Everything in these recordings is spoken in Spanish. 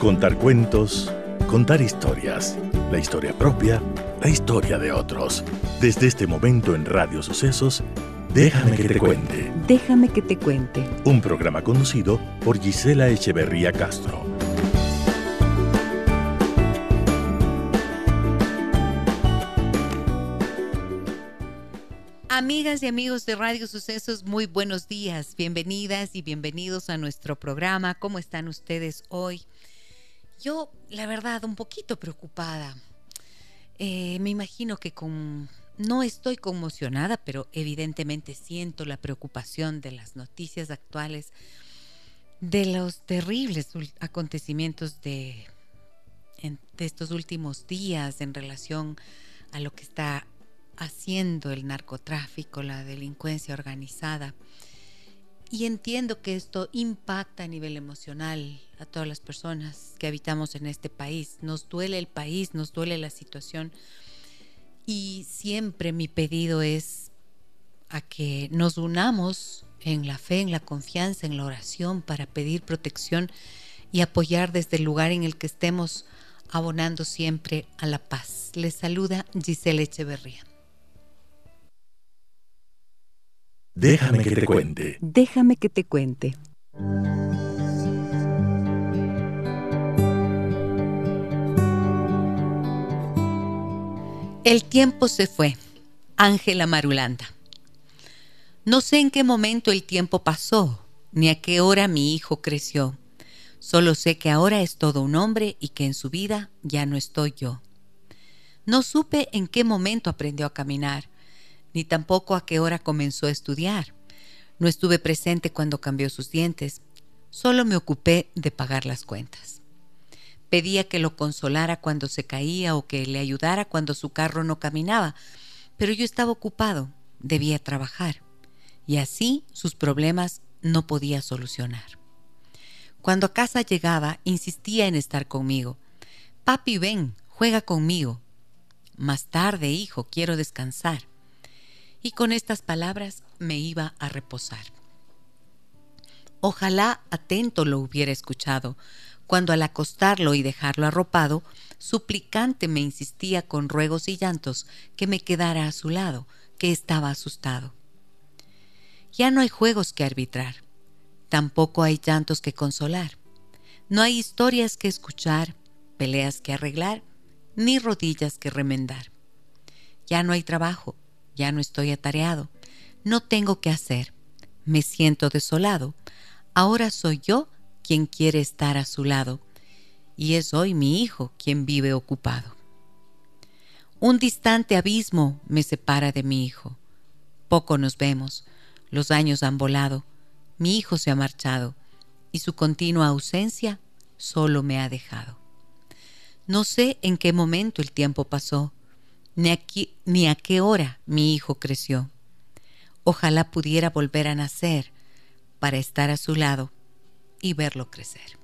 Contar cuentos, contar historias, la historia propia, la historia de otros. Desde este momento en Radio Sucesos, Déjame que te cuente. Déjame que te cuente. Un programa conducido por Gisela Echeverría Castro. Amigas y amigos de Radio Sucesos, muy buenos días, bienvenidas y bienvenidos a nuestro programa. ¿Cómo están ustedes hoy? Yo, la verdad, un poquito preocupada. Eh, me imagino que con no estoy conmocionada, pero evidentemente siento la preocupación de las noticias actuales, de los terribles acontecimientos de, de estos últimos días en relación a lo que está haciendo el narcotráfico, la delincuencia organizada. Y entiendo que esto impacta a nivel emocional a todas las personas que habitamos en este país. Nos duele el país, nos duele la situación y siempre mi pedido es a que nos unamos en la fe, en la confianza, en la oración para pedir protección y apoyar desde el lugar en el que estemos abonando siempre a la paz. Les saluda Giselle Echeverría. Déjame que te cuente. Déjame que te cuente. El tiempo se fue. Ángela Marulanda. No sé en qué momento el tiempo pasó, ni a qué hora mi hijo creció. Solo sé que ahora es todo un hombre y que en su vida ya no estoy yo. No supe en qué momento aprendió a caminar, ni tampoco a qué hora comenzó a estudiar. No estuve presente cuando cambió sus dientes, solo me ocupé de pagar las cuentas. Pedía que lo consolara cuando se caía o que le ayudara cuando su carro no caminaba, pero yo estaba ocupado, debía trabajar, y así sus problemas no podía solucionar. Cuando a casa llegaba, insistía en estar conmigo. Papi, ven, juega conmigo. Más tarde, hijo, quiero descansar. Y con estas palabras me iba a reposar. Ojalá atento lo hubiera escuchado, cuando al acostarlo y dejarlo arropado, suplicante me insistía con ruegos y llantos que me quedara a su lado, que estaba asustado. Ya no hay juegos que arbitrar, tampoco hay llantos que consolar, no hay historias que escuchar, peleas que arreglar, ni rodillas que remendar. Ya no hay trabajo, ya no estoy atareado, no tengo que hacer, me siento desolado, ahora soy yo quien quiere estar a su lado, y es hoy mi hijo quien vive ocupado. Un distante abismo me separa de mi hijo. Poco nos vemos, los años han volado, mi hijo se ha marchado, y su continua ausencia solo me ha dejado. No sé en qué momento el tiempo pasó, ni, ni a qué hora mi hijo creció. Ojalá pudiera volver a nacer para estar a su lado y verlo crecer.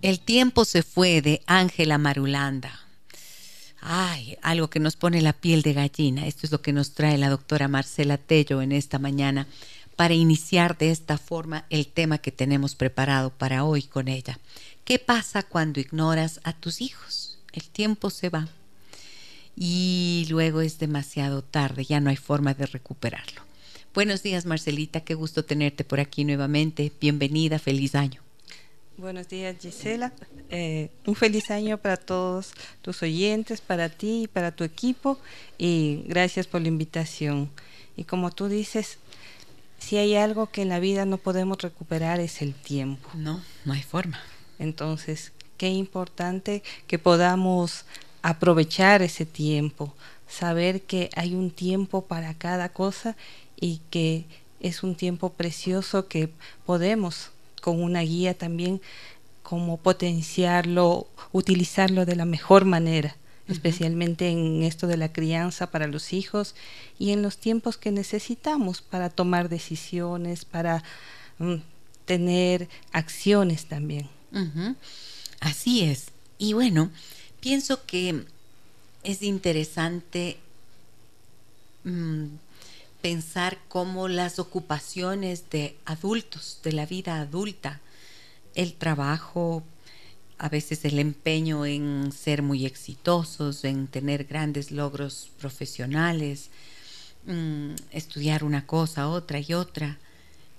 El tiempo se fue de Ángela Marulanda. Ay, algo que nos pone la piel de gallina. Esto es lo que nos trae la doctora Marcela Tello en esta mañana para iniciar de esta forma el tema que tenemos preparado para hoy con ella. ¿Qué pasa cuando ignoras a tus hijos? El tiempo se va y luego es demasiado tarde, ya no hay forma de recuperarlo. Buenos días Marcelita, qué gusto tenerte por aquí nuevamente. Bienvenida, feliz año. Buenos días Gisela, eh, un feliz año para todos tus oyentes, para ti y para tu equipo y gracias por la invitación. Y como tú dices, si hay algo que en la vida no podemos recuperar es el tiempo. No, no hay forma. Entonces, qué importante que podamos aprovechar ese tiempo, saber que hay un tiempo para cada cosa y que es un tiempo precioso que podemos con una guía también como potenciarlo, utilizarlo de la mejor manera, especialmente en esto de la crianza para los hijos y en los tiempos que necesitamos para tomar decisiones, para mm, tener acciones también. Así es. Y bueno, pienso que es interesante mm, pensar cómo las ocupaciones de adultos, de la vida adulta, el trabajo, a veces el empeño en ser muy exitosos, en tener grandes logros profesionales, mm, estudiar una cosa, otra y otra,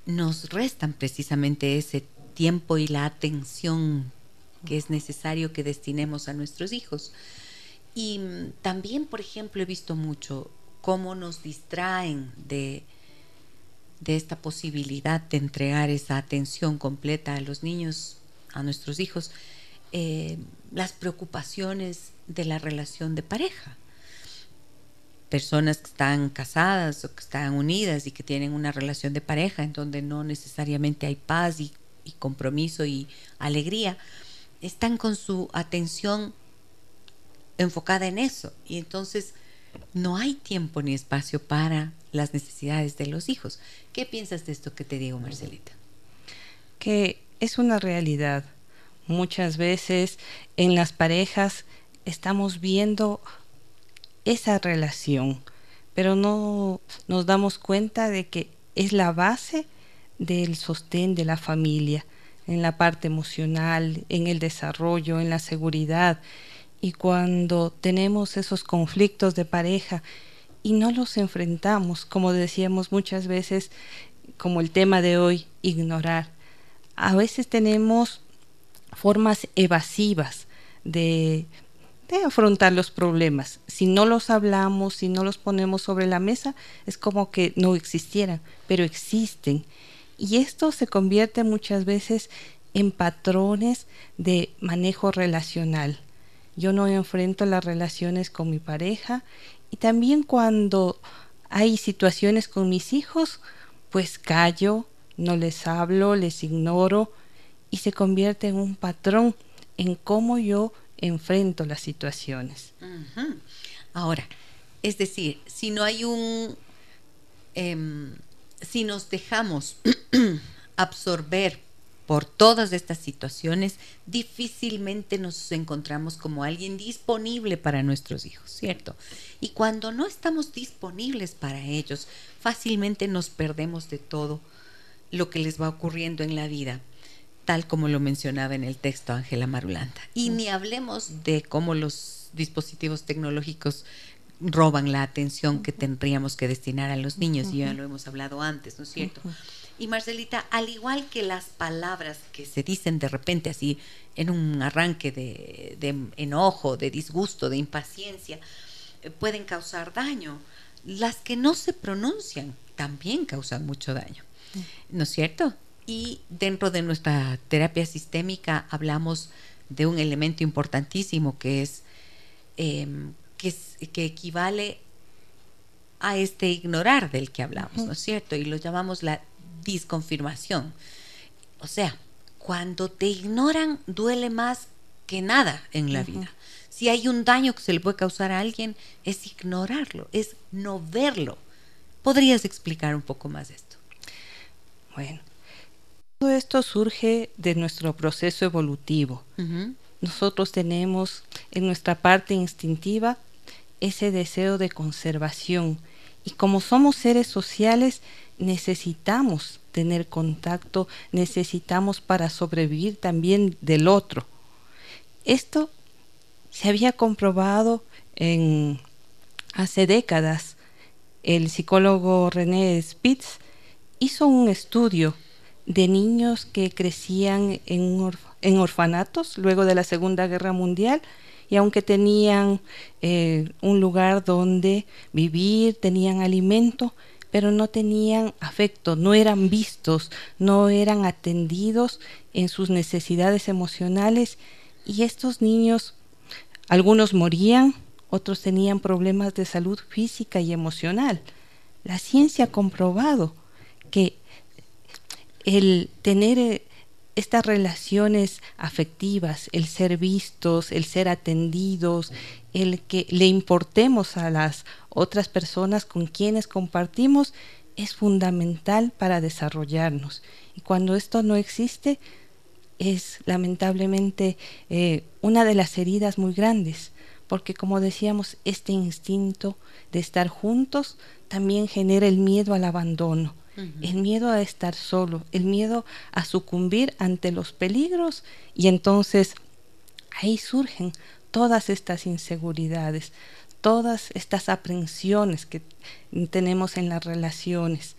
nos restan precisamente ese tiempo y la atención que es necesario que destinemos a nuestros hijos. Y mm, también, por ejemplo, he visto mucho cómo nos distraen de, de esta posibilidad de entregar esa atención completa a los niños, a nuestros hijos, eh, las preocupaciones de la relación de pareja. Personas que están casadas o que están unidas y que tienen una relación de pareja en donde no necesariamente hay paz y, y compromiso y alegría, están con su atención enfocada en eso. Y entonces no hay tiempo ni espacio para las necesidades de los hijos. ¿Qué piensas de esto que te digo, Marcelita? Que es una realidad. Muchas veces en las parejas estamos viendo esa relación, pero no nos damos cuenta de que es la base del sostén de la familia, en la parte emocional, en el desarrollo, en la seguridad, y cuando tenemos esos conflictos de pareja y no los enfrentamos, como decíamos muchas veces, como el tema de hoy, ignorar. A veces tenemos formas evasivas de, de afrontar los problemas. Si no los hablamos, si no los ponemos sobre la mesa, es como que no existieran, pero existen. Y esto se convierte muchas veces en patrones de manejo relacional yo no enfrento las relaciones con mi pareja y también cuando hay situaciones con mis hijos, pues callo, no les hablo, les ignoro y se convierte en un patrón en cómo yo enfrento las situaciones. Ahora, es decir, si no hay un, em, si nos dejamos absorber por todas estas situaciones, difícilmente nos encontramos como alguien disponible para nuestros hijos, ¿cierto? Y cuando no estamos disponibles para ellos, fácilmente nos perdemos de todo lo que les va ocurriendo en la vida, tal como lo mencionaba en el texto Ángela Marulanda. Y ni hablemos de cómo los dispositivos tecnológicos roban la atención que tendríamos que destinar a los niños, y ya lo hemos hablado antes, ¿no es cierto? Y Marcelita, al igual que las palabras que se dicen de repente así en un arranque de, enojo, de disgusto, de impaciencia, eh, pueden causar daño, las que no se pronuncian también causan mucho daño, ¿no es cierto? Y dentro de nuestra terapia sistémica hablamos de un elemento importantísimo que es, em, que, que equivale a este ignorar del que hablamos, ¿no es cierto? Y lo llamamos la disconfirmación. O sea, cuando te ignoran duele más que nada en la vida. Si hay un daño que se le puede causar a alguien, es ignorarlo, es no verlo. ¿Podrías explicar un poco más esto? Bueno, todo esto surge de nuestro proceso evolutivo. Nosotros tenemos en nuestra parte instintiva ese deseo de conservación y como somos seres sociales, necesitamos tener contacto, necesitamos para sobrevivir también del otro. Esto se había comprobado en hace décadas. El psicólogo René Spitz hizo un estudio de niños que crecían en, en orfanatos luego de la Segunda Guerra Mundial y aunque tenían eh, un lugar donde vivir, tenían alimento, pero no tenían afecto, no eran vistos, no eran atendidos en sus necesidades emocionales y estos niños, algunos morían, otros tenían problemas de salud física y emocional. La ciencia ha comprobado que el tener eh, estas relaciones afectivas, el ser vistos, el ser atendidos, el que le importemos a las otras personas con quienes compartimos es fundamental para desarrollarnos. Y cuando esto no existe, es lamentablemente eh, una de las heridas muy grandes, porque como decíamos, este instinto de estar juntos también genera el miedo al abandono, el miedo a estar solo, el miedo a sucumbir ante los peligros y entonces ahí surgen todas estas inseguridades, todas estas aprensiones que tenemos en las relaciones.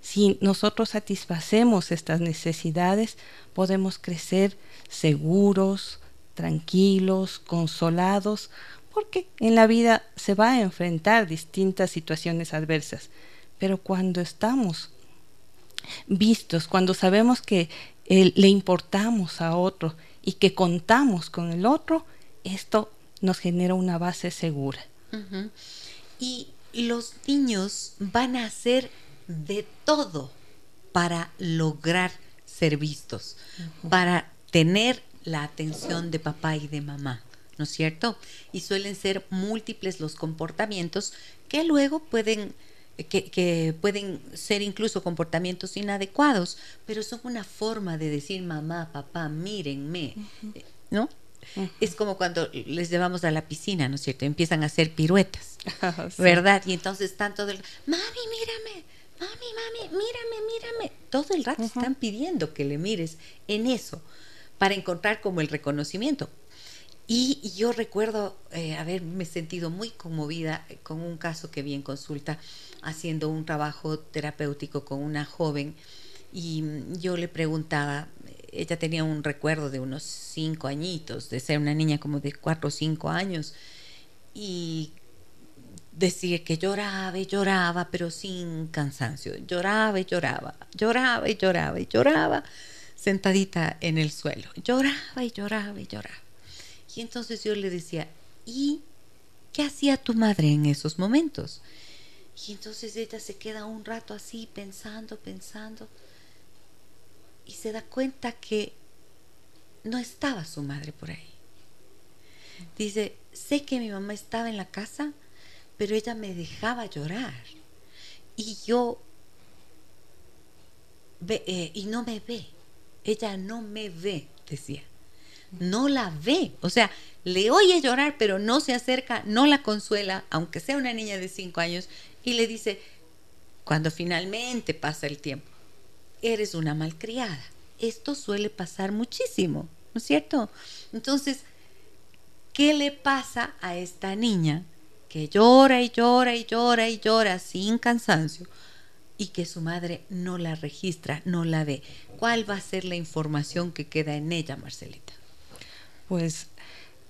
Si nosotros satisfacemos estas necesidades, podemos crecer seguros, tranquilos, consolados, porque en la vida se va a enfrentar distintas situaciones adversas. Pero cuando estamos vistos, cuando sabemos que le importamos a otro y que contamos con el otro, esto nos genera una base segura. Y los niños van a hacer de todo para lograr ser vistos, para tener la atención de papá y de mamá, ¿no es cierto? Y suelen ser múltiples los comportamientos que luego pueden que, pueden ser incluso comportamientos inadecuados, pero son una forma de decir mamá, papá, mírenme, ¿no? Es como cuando les llevamos a la piscina, ¿no es cierto? Empiezan a hacer piruetas, ¿verdad? Y entonces están todo el mami, mírame, mami, mami, mírame, mírame. Todo el rato están pidiendo que le mires en eso para encontrar como el reconocimiento. Y, yo recuerdo eh, haberme sentido muy conmovida con un caso que vi en consulta haciendo un trabajo terapéutico con una joven y yo le preguntaba, ella tenía un recuerdo de unos cinco añitos, de ser una niña como de cuatro o cinco años, y decía que lloraba y lloraba, pero sin cansancio, lloraba y lloraba, lloraba y lloraba y lloraba, sentadita en el suelo, lloraba y lloraba y lloraba. Y entonces yo le decía, ¿y qué hacía tu madre en esos momentos? Y entonces ella se queda un rato así pensando, pensando y se da cuenta que no estaba su madre por ahí. Dice, sé que mi mamá estaba en la casa, pero ella me dejaba llorar. Y yo, eh, y no me ve. Ella no me ve, decía. No la ve. O sea, le oye llorar, pero no se acerca, no la consuela, aunque sea una niña de cinco años, y le dice, cuando finalmente pasa el tiempo, eres una malcriada. Esto suele pasar muchísimo, ¿no es cierto? Entonces, ¿qué le pasa a esta niña que llora y llora y llora y llora sin cansancio y que su madre no la registra, no la ve? ¿Cuál va a ser la información que queda en ella, Marcelita? Pues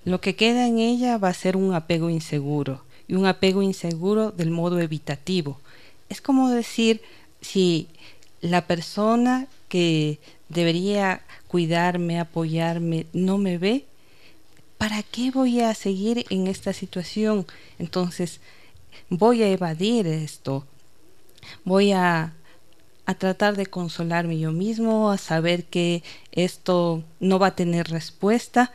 lo que queda en ella va a ser un apego inseguro y un apego inseguro del modo evitativo. Es como decir, si la persona que debería cuidarme, apoyarme, no me ve, ¿para qué voy a seguir en esta situación? Entonces, voy a evadir esto, voy a, a tratar de consolarme yo mismo, a saber que esto no va a tener respuesta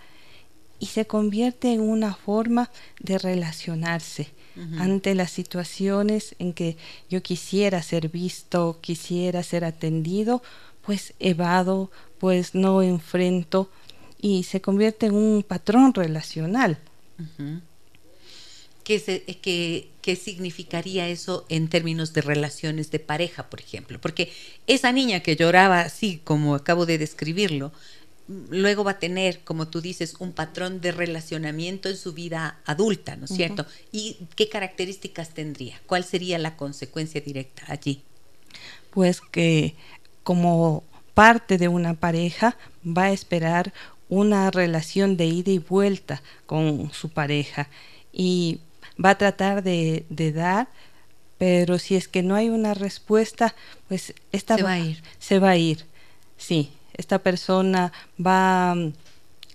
y se convierte en una forma de relacionarse ante las situaciones en que yo quisiera ser visto, quisiera ser atendido, pues evado, pues no enfrento y se convierte en un patrón relacional. ¿Qué, ¿Qué, significaría eso en términos de relaciones de pareja, por ejemplo? Porque esa niña que lloraba así, como acabo de describirlo, luego va a tener, como tú dices, un patrón de relacionamiento en su vida adulta, ¿no es cierto? ¿Y qué características tendría? ¿Cuál sería la consecuencia directa allí? Pues que como parte de una pareja va a esperar una relación de ida y vuelta con su pareja y va a tratar de, dar, pero si es que no hay una respuesta, pues esta se va a ir. Se va a ir, sí esta persona va mm,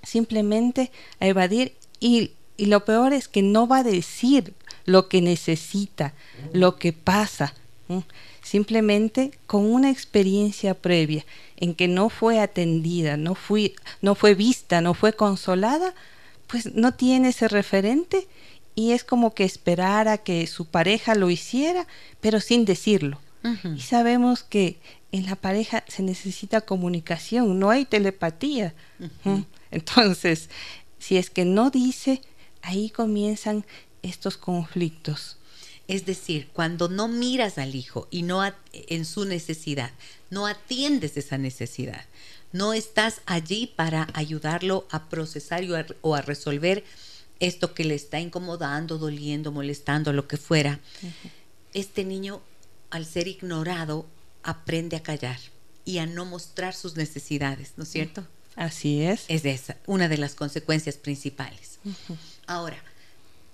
simplemente a evadir y, lo peor es que no va a decir lo que necesita, lo que pasa, simplemente con una experiencia previa en que no fue atendida, no, fui, no fue vista, no fue consolada, pues no tiene ese referente y es como que esperara que su pareja lo hiciera, pero sin decirlo. Y sabemos que en la pareja se necesita comunicación, no hay telepatía. Entonces, si es que no dice, ahí comienzan estos conflictos. Es decir, cuando no miras al hijo y no en su necesidad, no atiendes esa necesidad, no estás allí para ayudarlo a procesar o a, resolver esto que le está incomodando, doliendo, molestando, lo que fuera. Este niño, al ser ignorado, aprende a callar y a no mostrar sus necesidades, ¿no es cierto? Así es. Es esa, una de las consecuencias principales. Ahora,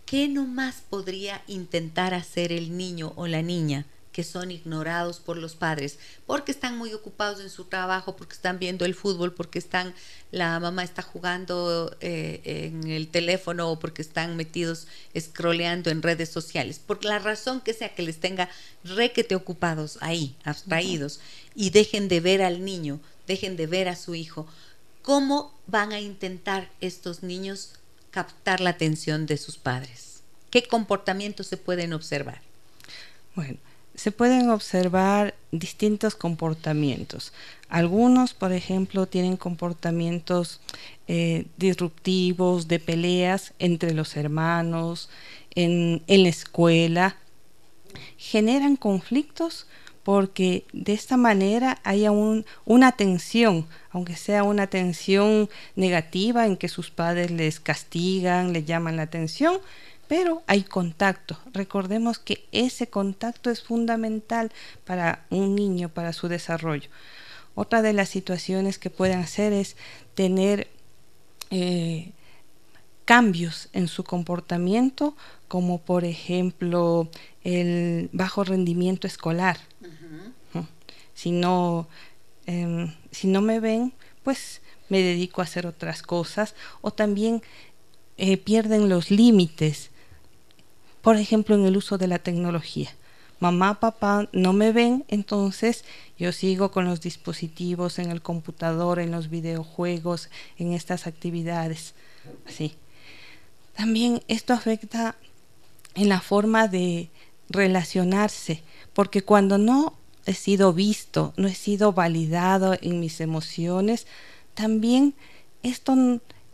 ¿qué nomás podría intentar hacer el niño o la niña que son ignorados por los padres porque están muy ocupados en su trabajo, porque están viendo el fútbol, porque están la mamá está jugando eh, en el teléfono o porque están metidos scrolleando en redes sociales, por la razón que sea que les tenga requete ocupados ahí, abstraídos y dejen de ver al niño, dejen de ver a su hijo. ¿Cómo van a intentar estos niños captar la atención de sus padres? ¿Qué comportamientos se pueden observar? Bueno, se pueden observar distintos comportamientos. Algunos, por ejemplo, tienen comportamientos eh, disruptivos, de peleas entre los hermanos, en, la escuela. Generan conflictos porque de esta manera hay una tensión, aunque sea una tensión negativa en que sus padres les castigan, les llaman la atención, pero hay contacto. Recordemos que ese contacto es fundamental para un niño, para su desarrollo. Otra de las situaciones que pueden hacer es tener eh, cambios en su comportamiento, como por ejemplo el bajo rendimiento escolar. Si no, em, si no me ven, pues me dedico a hacer otras cosas o también eh, pierden los límites por ejemplo, en el uso de la tecnología. Mamá, papá no me ven, entonces yo sigo con los dispositivos en el computador, en los videojuegos, en estas actividades. Así. También esto afecta en la forma de relacionarse, porque cuando no he sido visto, no he sido validado en mis emociones, también esto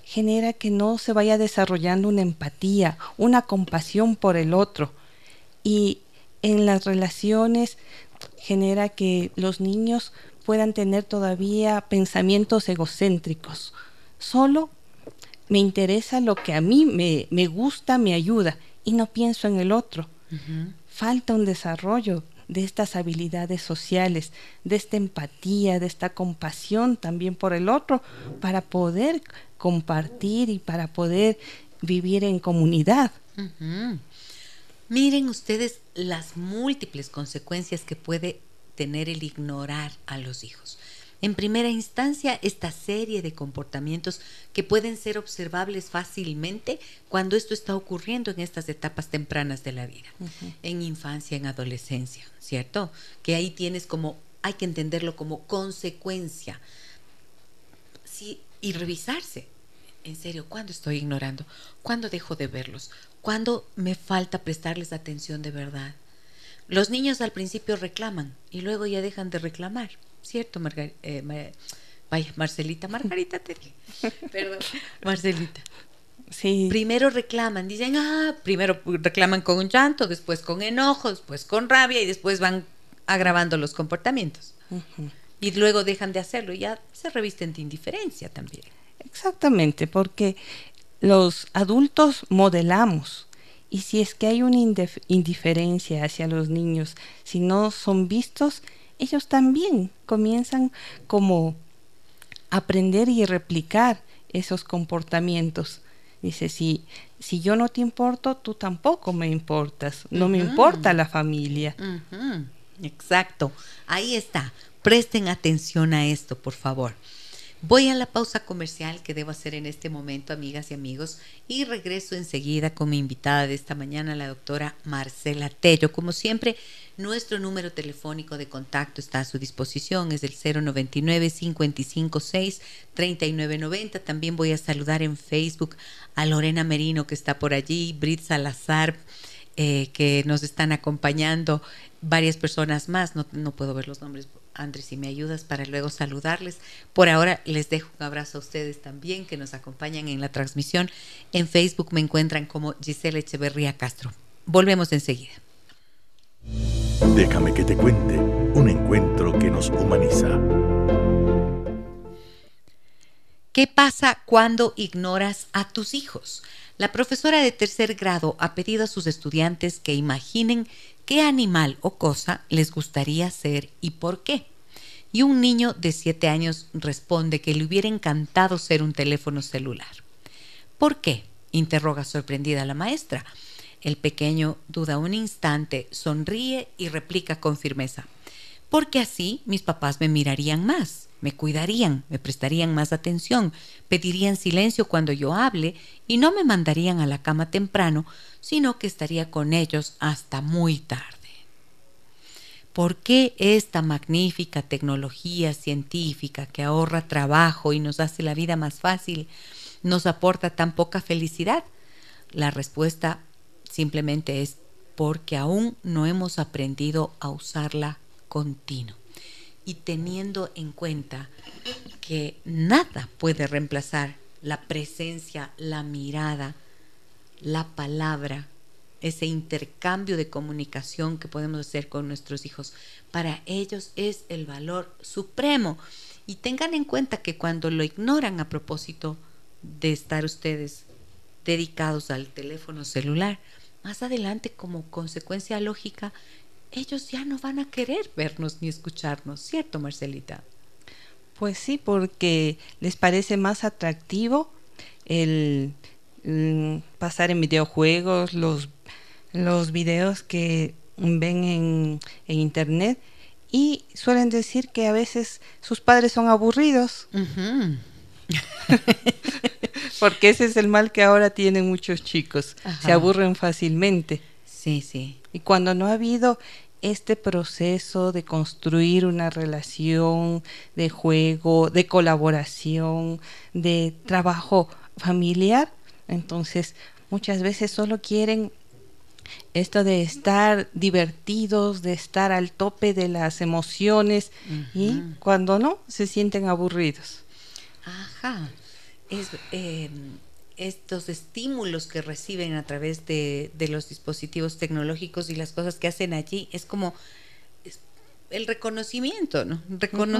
genera que no se vaya desarrollando una empatía, una compasión por el otro. Y en las relaciones genera que los niños puedan tener todavía pensamientos egocéntricos. Solo me interesa lo que a mí me, me gusta, me ayuda, y no pienso en el otro. Falta un desarrollo de estas habilidades sociales, de esta empatía, de esta compasión también por el otro, para poder compartir y para poder vivir en comunidad. Miren ustedes las múltiples consecuencias que puede tener el ignorar a los hijos. En primera instancia, esta serie de comportamientos que pueden ser observables fácilmente cuando esto está ocurriendo en estas etapas tempranas de la vida, en infancia, en adolescencia, ¿cierto? Que ahí tienes como, hay que entenderlo como consecuencia. Sí, y revisarse. En serio, ¿cuándo estoy ignorando? ¿Cuándo dejo de verlos? ¿Cuándo me falta prestarles atención de verdad? Los niños al principio reclaman y luego ya dejan de reclamar, ¿cierto, eh, vaya, Marcelita, Margarita te dije. Perdón, Marcelita. Sí. Primero reclaman, dicen, ah, primero reclaman con un llanto, después con enojo, después con rabia y después van agravando los comportamientos y luego dejan de hacerlo y ya se revisten de indiferencia también. Exactamente, porque los adultos modelamos y si es que hay una indiferencia hacia los niños, si no son vistos, ellos también comienzan como aprender y replicar esos comportamientos. Dice, si, si yo no te importo, tú tampoco me importas, no me importa la familia. Exacto, ahí está. Presten atención a esto, por favor. Voy a la pausa comercial que debo hacer en este momento, amigas y amigos, y regreso enseguida con mi invitada de esta mañana, la doctora Marcela Tello. Como siempre, nuestro número telefónico de contacto está a su disposición, es el 099-556-3990. También voy a saludar en Facebook a Lorena Merino, que está por allí, Brit Salazar, eh, que nos están acompañando, varias personas más, no, no puedo ver los nombres Andrés, si me ayudas para luego saludarles. Por ahora les dejo un abrazo a ustedes también que nos acompañan en la transmisión. En Facebook me encuentran como Gisela Echeverría Castro. Volvemos enseguida. Déjame que te cuente un encuentro que nos humaniza. ¿Qué pasa cuando ignoras a tus hijos? La profesora de tercer grado ha pedido a sus estudiantes que imaginen qué animal o cosa les gustaría ser y por qué. Y un niño de siete años responde que le hubiera encantado ser un teléfono celular. ¿Por qué? interroga sorprendida la maestra. El pequeño duda un instante, sonríe y replica con firmeza. Porque así mis papás me mirarían más, me cuidarían, me prestarían más atención, pedirían silencio cuando yo hable y no me mandarían a la cama temprano, sino que estaría con ellos hasta muy tarde. ¿Por qué esta magnífica tecnología científica que ahorra trabajo y nos hace la vida más fácil nos aporta tan poca felicidad? La respuesta simplemente es porque aún no hemos aprendido a usarla continuo y teniendo en cuenta que nada puede reemplazar la presencia, la mirada, la palabra, ese intercambio de comunicación que podemos hacer con nuestros hijos. Para ellos es el valor supremo. Y tengan en cuenta que cuando lo ignoran a propósito de estar ustedes dedicados al teléfono celular, más adelante como consecuencia lógica, ellos ya no van a querer vernos ni escucharnos, ¿cierto, Marcelita? Pues sí, porque les parece más atractivo el, mm, pasar en videojuegos, los, los videos que ven en, internet y suelen decir que a veces sus padres son aburridos. Porque ese es el mal que ahora tienen muchos chicos. Se aburren fácilmente. Sí, sí. Y cuando no ha habido este proceso de construir una relación de juego, de colaboración, de trabajo familiar, entonces muchas veces solo quieren esto de estar divertidos, de estar al tope de las emociones y cuando no, se sienten aburridos. Ajá. Es, eh, estos estímulos que reciben a través de, los dispositivos tecnológicos y las cosas que hacen allí es como el reconocimiento, ¿no?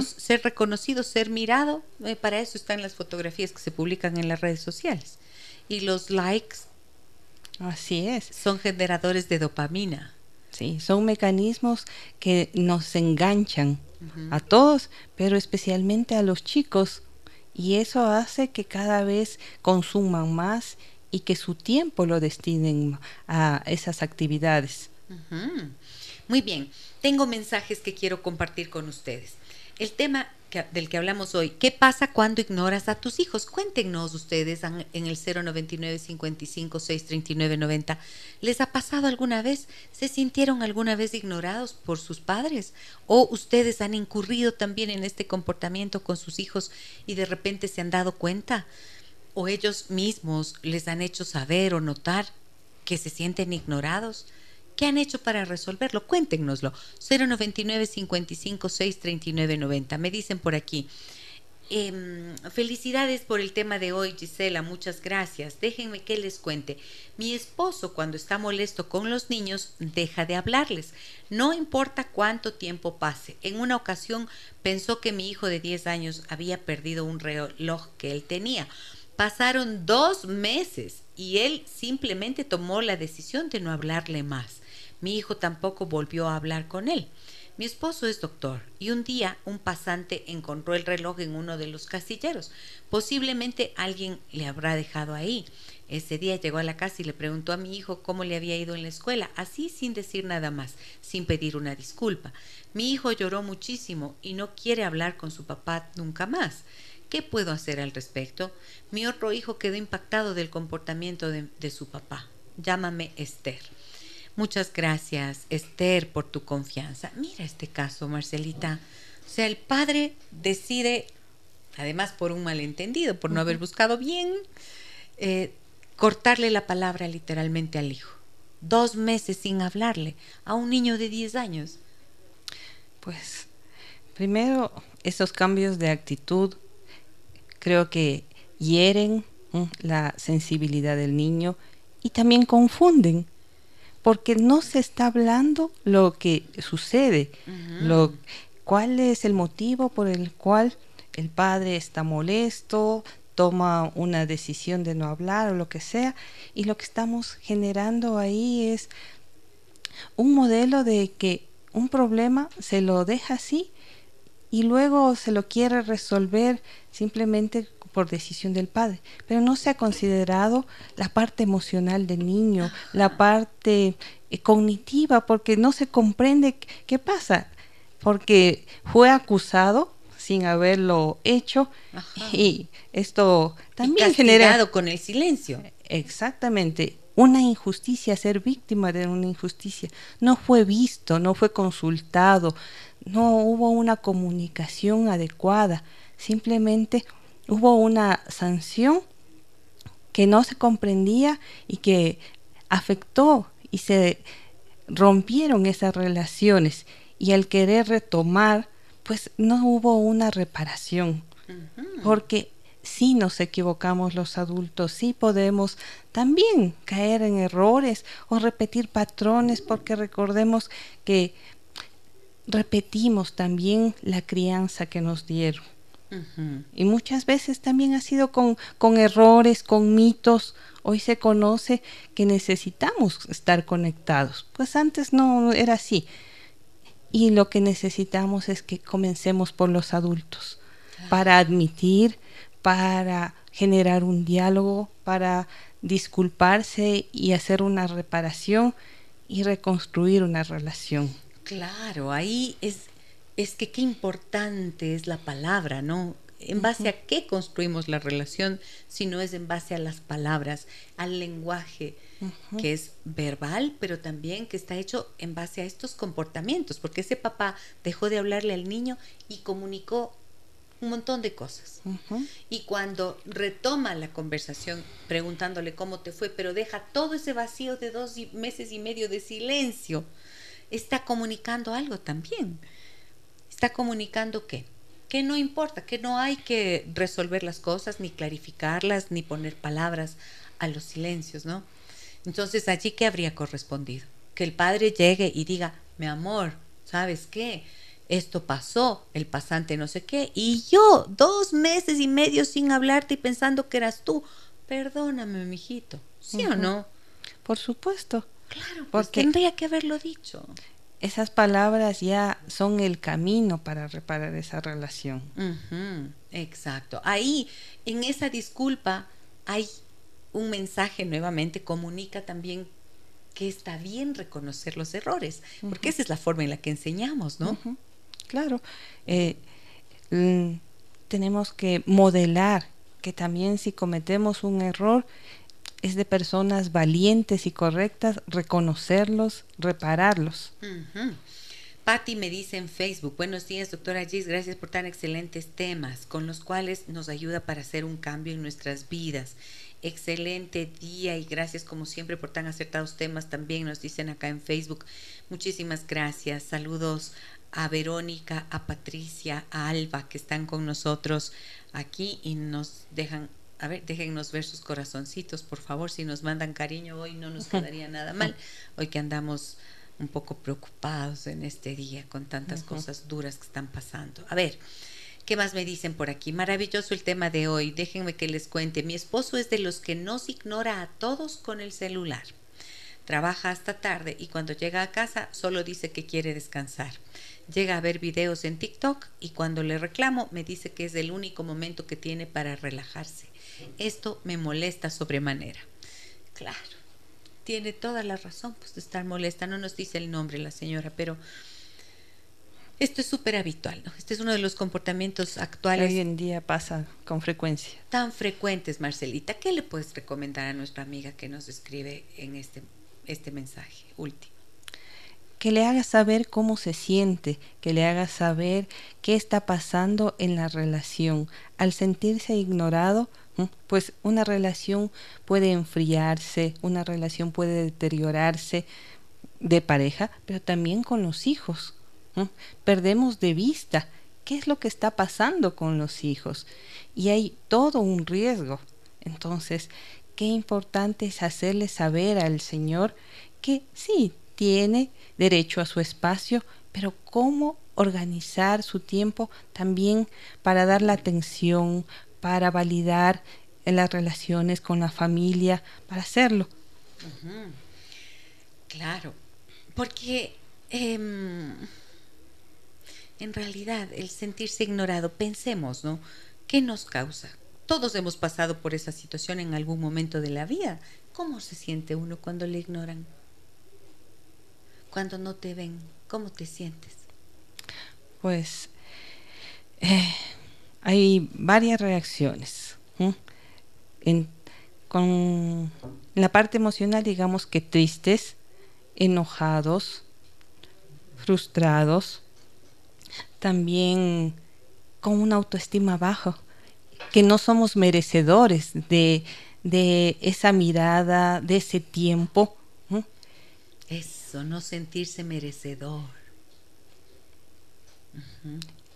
Ser reconocido, ser mirado, eh, para eso están las fotografías que se publican en las redes sociales. Y los likes. Así es. Son generadores de dopamina. Sí, son mecanismos que nos enganchan a todos, pero especialmente a los chicos y eso hace que cada vez consuman más y que su tiempo lo destinen a esas actividades. Muy bien, tengo mensajes que quiero compartir con ustedes. El tema del que hablamos hoy, ¿qué pasa cuando ignoras a tus hijos? Cuéntenos ustedes en el 099 55 639 90. ¿Les ha pasado alguna vez? ¿Se sintieron alguna vez ignorados por sus padres? ¿O ustedes han incurrido también en este comportamiento con sus hijos y de repente se han dado cuenta? ¿O ellos mismos les han hecho saber o notar que se sienten ignorados? ¿Qué han hecho para resolverlo? Cuéntenoslo. 099 55 639 90. Me dicen por aquí. Em, felicidades por el tema de hoy, Gisela. Muchas gracias. Déjenme que les cuente. Mi esposo, cuando está molesto con los niños, deja de hablarles. No importa cuánto tiempo pase. En una ocasión pensó que mi hijo de 10 años había perdido un reloj que él tenía. Pasaron dos meses y él simplemente tomó la decisión de no hablarle más. Mi hijo tampoco volvió a hablar con él. Mi esposo es doctor y un día un pasante encontró el reloj en uno de los casilleros. Posiblemente alguien le habrá dejado ahí. Ese día llegó a la casa y le preguntó a mi hijo cómo le había ido en la escuela, así sin decir nada más, sin pedir una disculpa. Mi hijo lloró muchísimo y no quiere hablar con su papá nunca más. ¿Qué puedo hacer al respecto? Mi otro hijo quedó impactado del comportamiento de, de su papá. Llámame Esther. Muchas gracias, Esther, por tu confianza. Mira este caso, Marcelita. O sea, el padre decide, además por un malentendido, por no haber buscado bien, eh, cortarle la palabra literalmente al hijo. Dos meses sin hablarle a un niño de 10 años. Pues Primero, esos cambios de actitud creo que hieren la sensibilidad del niño y también confunden, porque no se está hablando lo que sucede, lo, cuál es el motivo por el cual el padre está molesto, toma una decisión de no hablar o lo que sea, y lo que estamos generando ahí es un modelo de que un problema se lo deja así y luego se lo quiere resolver simplemente por decisión del padre, pero no se ha considerado la parte emocional del niño, la parte eh, cognitiva, porque no se comprende qué pasa, porque fue acusado sin haberlo hecho y esto también genera con el silencio. Exactamente, una injusticia, ser víctima de una injusticia. No fue visto, no fue consultado, no hubo una comunicación adecuada, simplemente hubo una sanción que no se comprendía y que afectó y se rompieron esas relaciones. Y al querer retomar, pues no hubo una reparación, porque si nos equivocamos los adultos, sí podemos también caer en errores o repetir patrones, porque recordemos que repetimos también la crianza que nos dieron. Y muchas veces también ha sido con, con errores, con mitos. Hoy se conoce que necesitamos estar conectados. Pues antes no era así. Y lo que necesitamos es que comencemos por los adultos, para admitir, para generar un diálogo, para disculparse y hacer una reparación y reconstruir una relación. Claro, ahí es es que qué importante es la palabra, ¿no? ¿En base a qué construimos la relación si no es en base a las palabras, al lenguaje que es verbal, pero también que está hecho en base a estos comportamientos? Porque ese papá dejó de hablarle al niño y comunicó un montón de cosas. Y cuando retoma la conversación preguntándole cómo te fue, pero deja todo ese vacío de dos meses y medio de silencio, está comunicando algo también está comunicando que, que no importa, que no hay que resolver las cosas, ni clarificarlas, ni poner palabras a los silencios, ¿no? Entonces, allí qué habría correspondido? Que el padre llegue y diga, mi amor, ¿sabes qué? Esto pasó, el pasante no sé qué, y yo dos meses y medio sin hablarte y pensando que eras tú. Perdóname, mijito, ¿sí o no? Por supuesto. Claro, pues porque tendría que haberlo dicho esas palabras ya son el camino para reparar esa relación. exacto. Ahí, en esa disculpa, hay un mensaje nuevamente, comunica también que está bien reconocer los errores, porque esa es la forma en la que enseñamos, ¿no? Claro. Eh, tenemos que modelar que también si cometemos un error, es de personas valientes y correctas reconocerlos, repararlos. Patti me dice en Facebook, buenos días doctora Gis, gracias por tan excelentes temas con los cuales nos ayuda para hacer un cambio en nuestras vidas. Excelente día y gracias como siempre por tan acertados temas también nos dicen acá en Facebook. Muchísimas gracias. Saludos a Verónica, a Patricia, a Alba que están con nosotros aquí y nos dejan a ver, déjennos ver sus corazoncitos, por favor, si nos mandan cariño hoy no nos quedaría nada mal, hoy que andamos un poco preocupados en este día con tantas cosas duras que están pasando. A ver, ¿qué más me dicen por aquí? Maravilloso el tema de hoy, déjenme que les cuente, mi esposo es de los que nos ignora a todos con el celular. Trabaja hasta tarde y cuando llega a casa solo dice que quiere descansar. Llega a ver videos en TikTok y cuando le reclamo me dice que es el único momento que tiene para relajarse. Esto me molesta sobremanera. Claro, tiene toda la razón pues, de estar molesta. No nos dice el nombre la señora, pero esto es súper habitual. ¿no? Este es uno de los comportamientos actuales. Hoy en día pasa con frecuencia. Tan frecuentes, Marcelita. ¿Qué le puedes recomendar a nuestra amiga que nos escribe en este, este mensaje último? Que le haga saber cómo se siente, que le haga saber qué está pasando en la relación. Al sentirse ignorado, pues una relación puede enfriarse, una relación puede deteriorarse de pareja, pero también con los hijos. Perdemos de vista qué es lo que está pasando con los hijos. Y hay todo un riesgo. Entonces, qué importante es hacerle saber al Señor que sí, tiene derecho a su espacio, pero cómo organizar su tiempo también para dar la atención, para validar en las relaciones con la familia, para hacerlo. Claro, porque em, en realidad el sentirse ignorado, pensemos, ¿no? ¿Qué nos causa? Todos hemos pasado por esa situación en algún momento de la vida. ¿Cómo se siente uno cuando le ignoran? Cuando no te ven, ¿cómo te sientes? Pues eh, hay varias reacciones. En, con la parte emocional, digamos que tristes, enojados, frustrados, también con una autoestima baja, que no somos merecedores de, de esa mirada, de ese tiempo. No sentirse merecedor.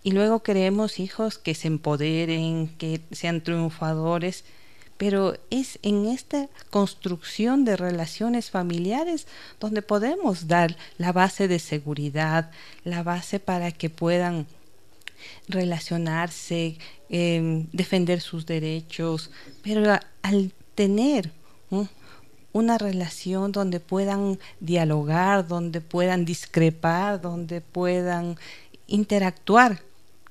Y luego queremos hijos que se empoderen, que sean triunfadores, pero es en esta construcción de relaciones familiares donde podemos dar la base de seguridad, la base para que puedan relacionarse, em, defender sus derechos, pero al tener una relación donde puedan dialogar, donde puedan discrepar, donde puedan interactuar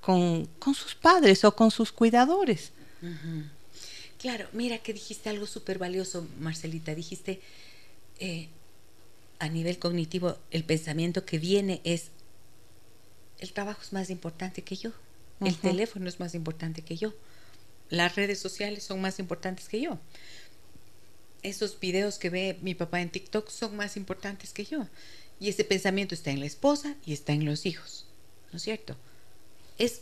con, sus padres o con sus cuidadores. Claro, mira que dijiste algo súper valioso, Marcelita. Dijiste, eh, a nivel cognitivo, el pensamiento que viene es, el trabajo es más importante que yo, el teléfono es más importante que yo, las redes sociales son más importantes que yo esos videos que ve mi papá en TikTok son más importantes que yo. Y ese pensamiento está en la esposa y está en los hijos. ¿No es cierto? Es,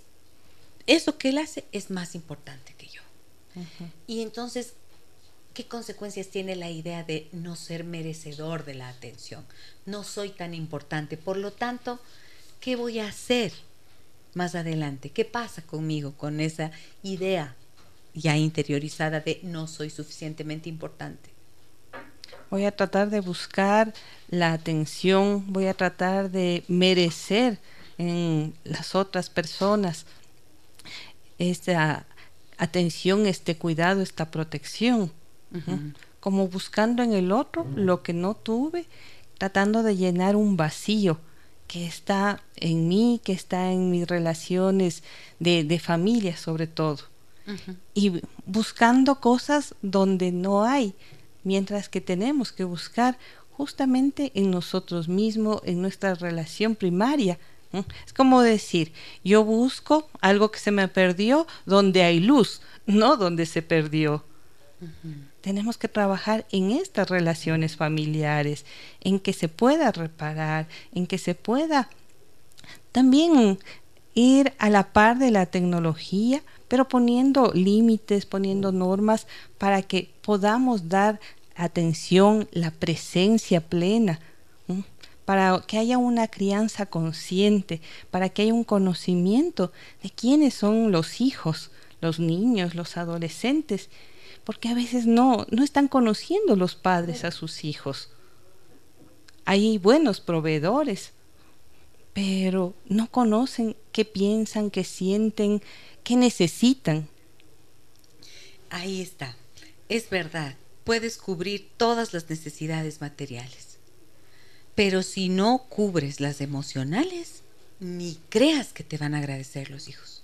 eso que él hace es más importante que yo. Y entonces, ¿qué consecuencias tiene la idea de no ser merecedor de la atención? No soy tan importante. Por lo tanto, ¿qué voy a hacer más adelante? ¿Qué pasa conmigo con esa idea ya interiorizada de no soy suficientemente importante. Voy a tratar de buscar la atención, voy a tratar de merecer en las otras personas esta atención, este cuidado, esta protección. Como buscando en el otro lo que no tuve, tratando de llenar un vacío que está en mí, que está en mis relaciones de, de familia sobre todo y buscando cosas donde no hay, mientras que tenemos que buscar justamente en nosotros mismos, en nuestra relación primaria. Es como decir, yo busco algo que se me perdió donde hay luz, no donde se perdió. Tenemos que trabajar en estas relaciones familiares, en que se pueda reparar, en que se pueda también ir a la par de la tecnología, pero poniendo límites, poniendo normas para que podamos dar atención, la presencia plena, para que haya una crianza consciente, para que haya un conocimiento de quiénes son los hijos, los niños, los adolescentes, porque a veces no, no están conociendo los padres a sus hijos. Hay buenos proveedores, pero no conocen qué piensan, qué sienten, qué necesitan. Ahí está. Es verdad, puedes cubrir todas las necesidades materiales. Pero si no cubres las emocionales, ni creas que te van a agradecer los hijos.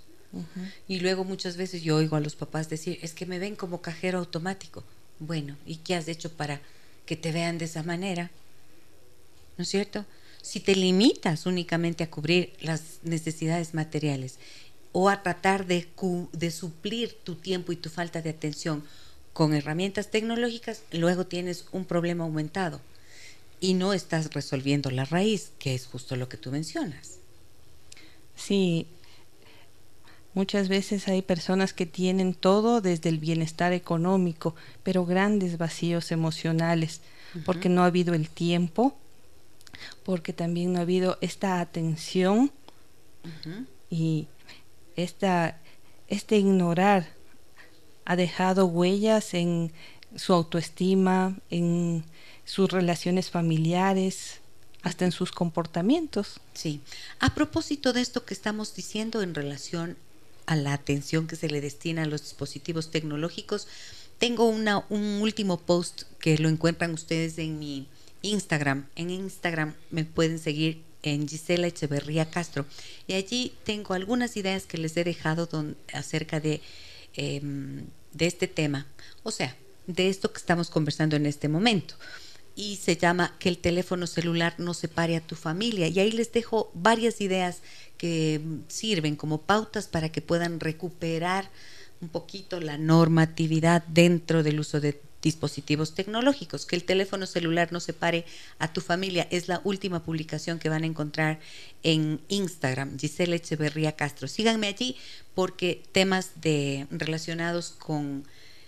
Y luego muchas veces yo oigo a los papás decir, es que me ven como cajero automático. Bueno, ¿y qué has hecho para que te vean de esa manera? ¿No es cierto? Si te limitas únicamente a cubrir las necesidades materiales o a tratar de, de, suplir tu tiempo y tu falta de atención con herramientas tecnológicas, luego tienes un problema aumentado y no estás resolviendo la raíz, que es justo lo que tú mencionas. Sí, muchas veces hay personas que tienen todo desde el bienestar económico, pero grandes vacíos emocionales, porque no ha habido el tiempo porque también no ha habido esta atención y esta, este ignorar ha dejado huellas en su autoestima, en sus relaciones familiares, hasta en sus comportamientos. Sí. A propósito de esto que estamos diciendo en relación a la atención que se le destina a los dispositivos tecnológicos, tengo una, un último post que lo encuentran ustedes en mi Instagram. En Instagram me pueden seguir en Gisela Echeverría Castro. Y allí tengo algunas ideas que les he dejado acerca de, em, de este tema. O sea, de esto que estamos conversando en este momento y se llama Que el teléfono celular no separe a tu familia. Y ahí les dejo varias ideas que sirven como pautas para que puedan recuperar un poquito la normatividad dentro del uso de dispositivos tecnológicos. Que el teléfono celular no separe a tu familia es la última publicación que van a encontrar en Instagram, Giselle Echeverría Castro. Síganme allí porque temas de, relacionados con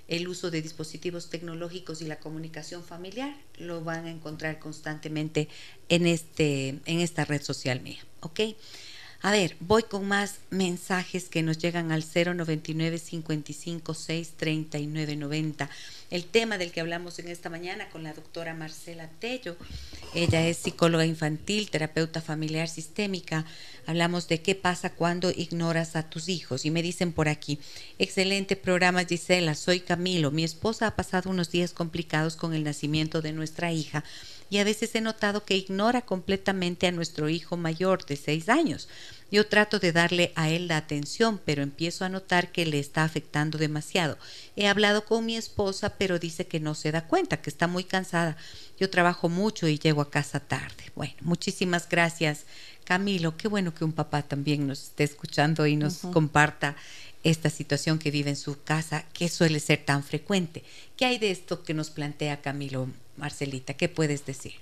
el uso de dispositivos tecnológicos y la comunicación familiar lo van a encontrar constantemente en, este, en esta red social mía. ¿Ok? A ver, voy con más mensajes que nos llegan al 099 55 6 39 90. El tema del que hablamos en esta mañana con la doctora Marcela Tello. Ella es psicóloga infantil, terapeuta familiar sistémica. Hablamos de qué pasa cuando ignoras a tus hijos. Y me dicen por aquí, excelente programa Gisela, soy Camilo. Mi esposa ha pasado unos días complicados con el nacimiento de nuestra hija y a veces he notado que ignora completamente a nuestro hijo mayor de seis años. Yo trato de darle a él la atención, pero empiezo a notar que le está afectando demasiado. He hablado con mi esposa, pero dice que no se da cuenta, que está muy cansada. Yo trabajo mucho y llego a casa tarde. Bueno, muchísimas gracias, Camilo. Qué bueno que un papá también nos esté escuchando y nos comparta esta situación que vive en su casa, que suele ser tan frecuente. ¿Qué hay de esto que nos plantea Camilo, Marcelita? ¿Qué puedes decir?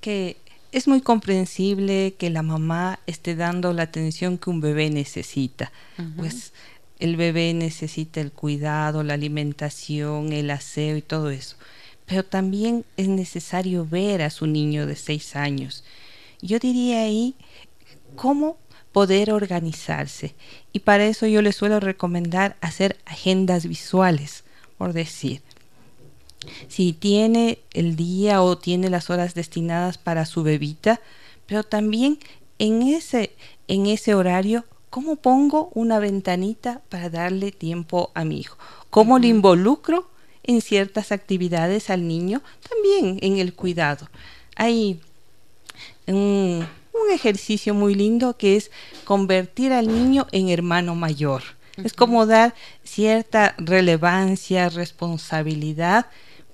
Que es muy comprensible que la mamá esté dando la atención que un bebé necesita, pues el bebé necesita el cuidado, la alimentación, el aseo y todo eso. Pero también es necesario ver a su niño de seis años. Yo diría ahí cómo poder organizarse. Y para eso yo les suelo recomendar hacer agendas visuales, por decir. Si tiene el día o tiene las horas destinadas para su bebita, pero también en ese, en ese horario, ¿cómo pongo una ventanita para darle tiempo a mi hijo? ¿Cómo le involucro en ciertas actividades al niño? También en el cuidado. Hay un un ejercicio muy lindo que es convertir al niño en hermano mayor. Es como dar cierta relevancia, responsabilidad,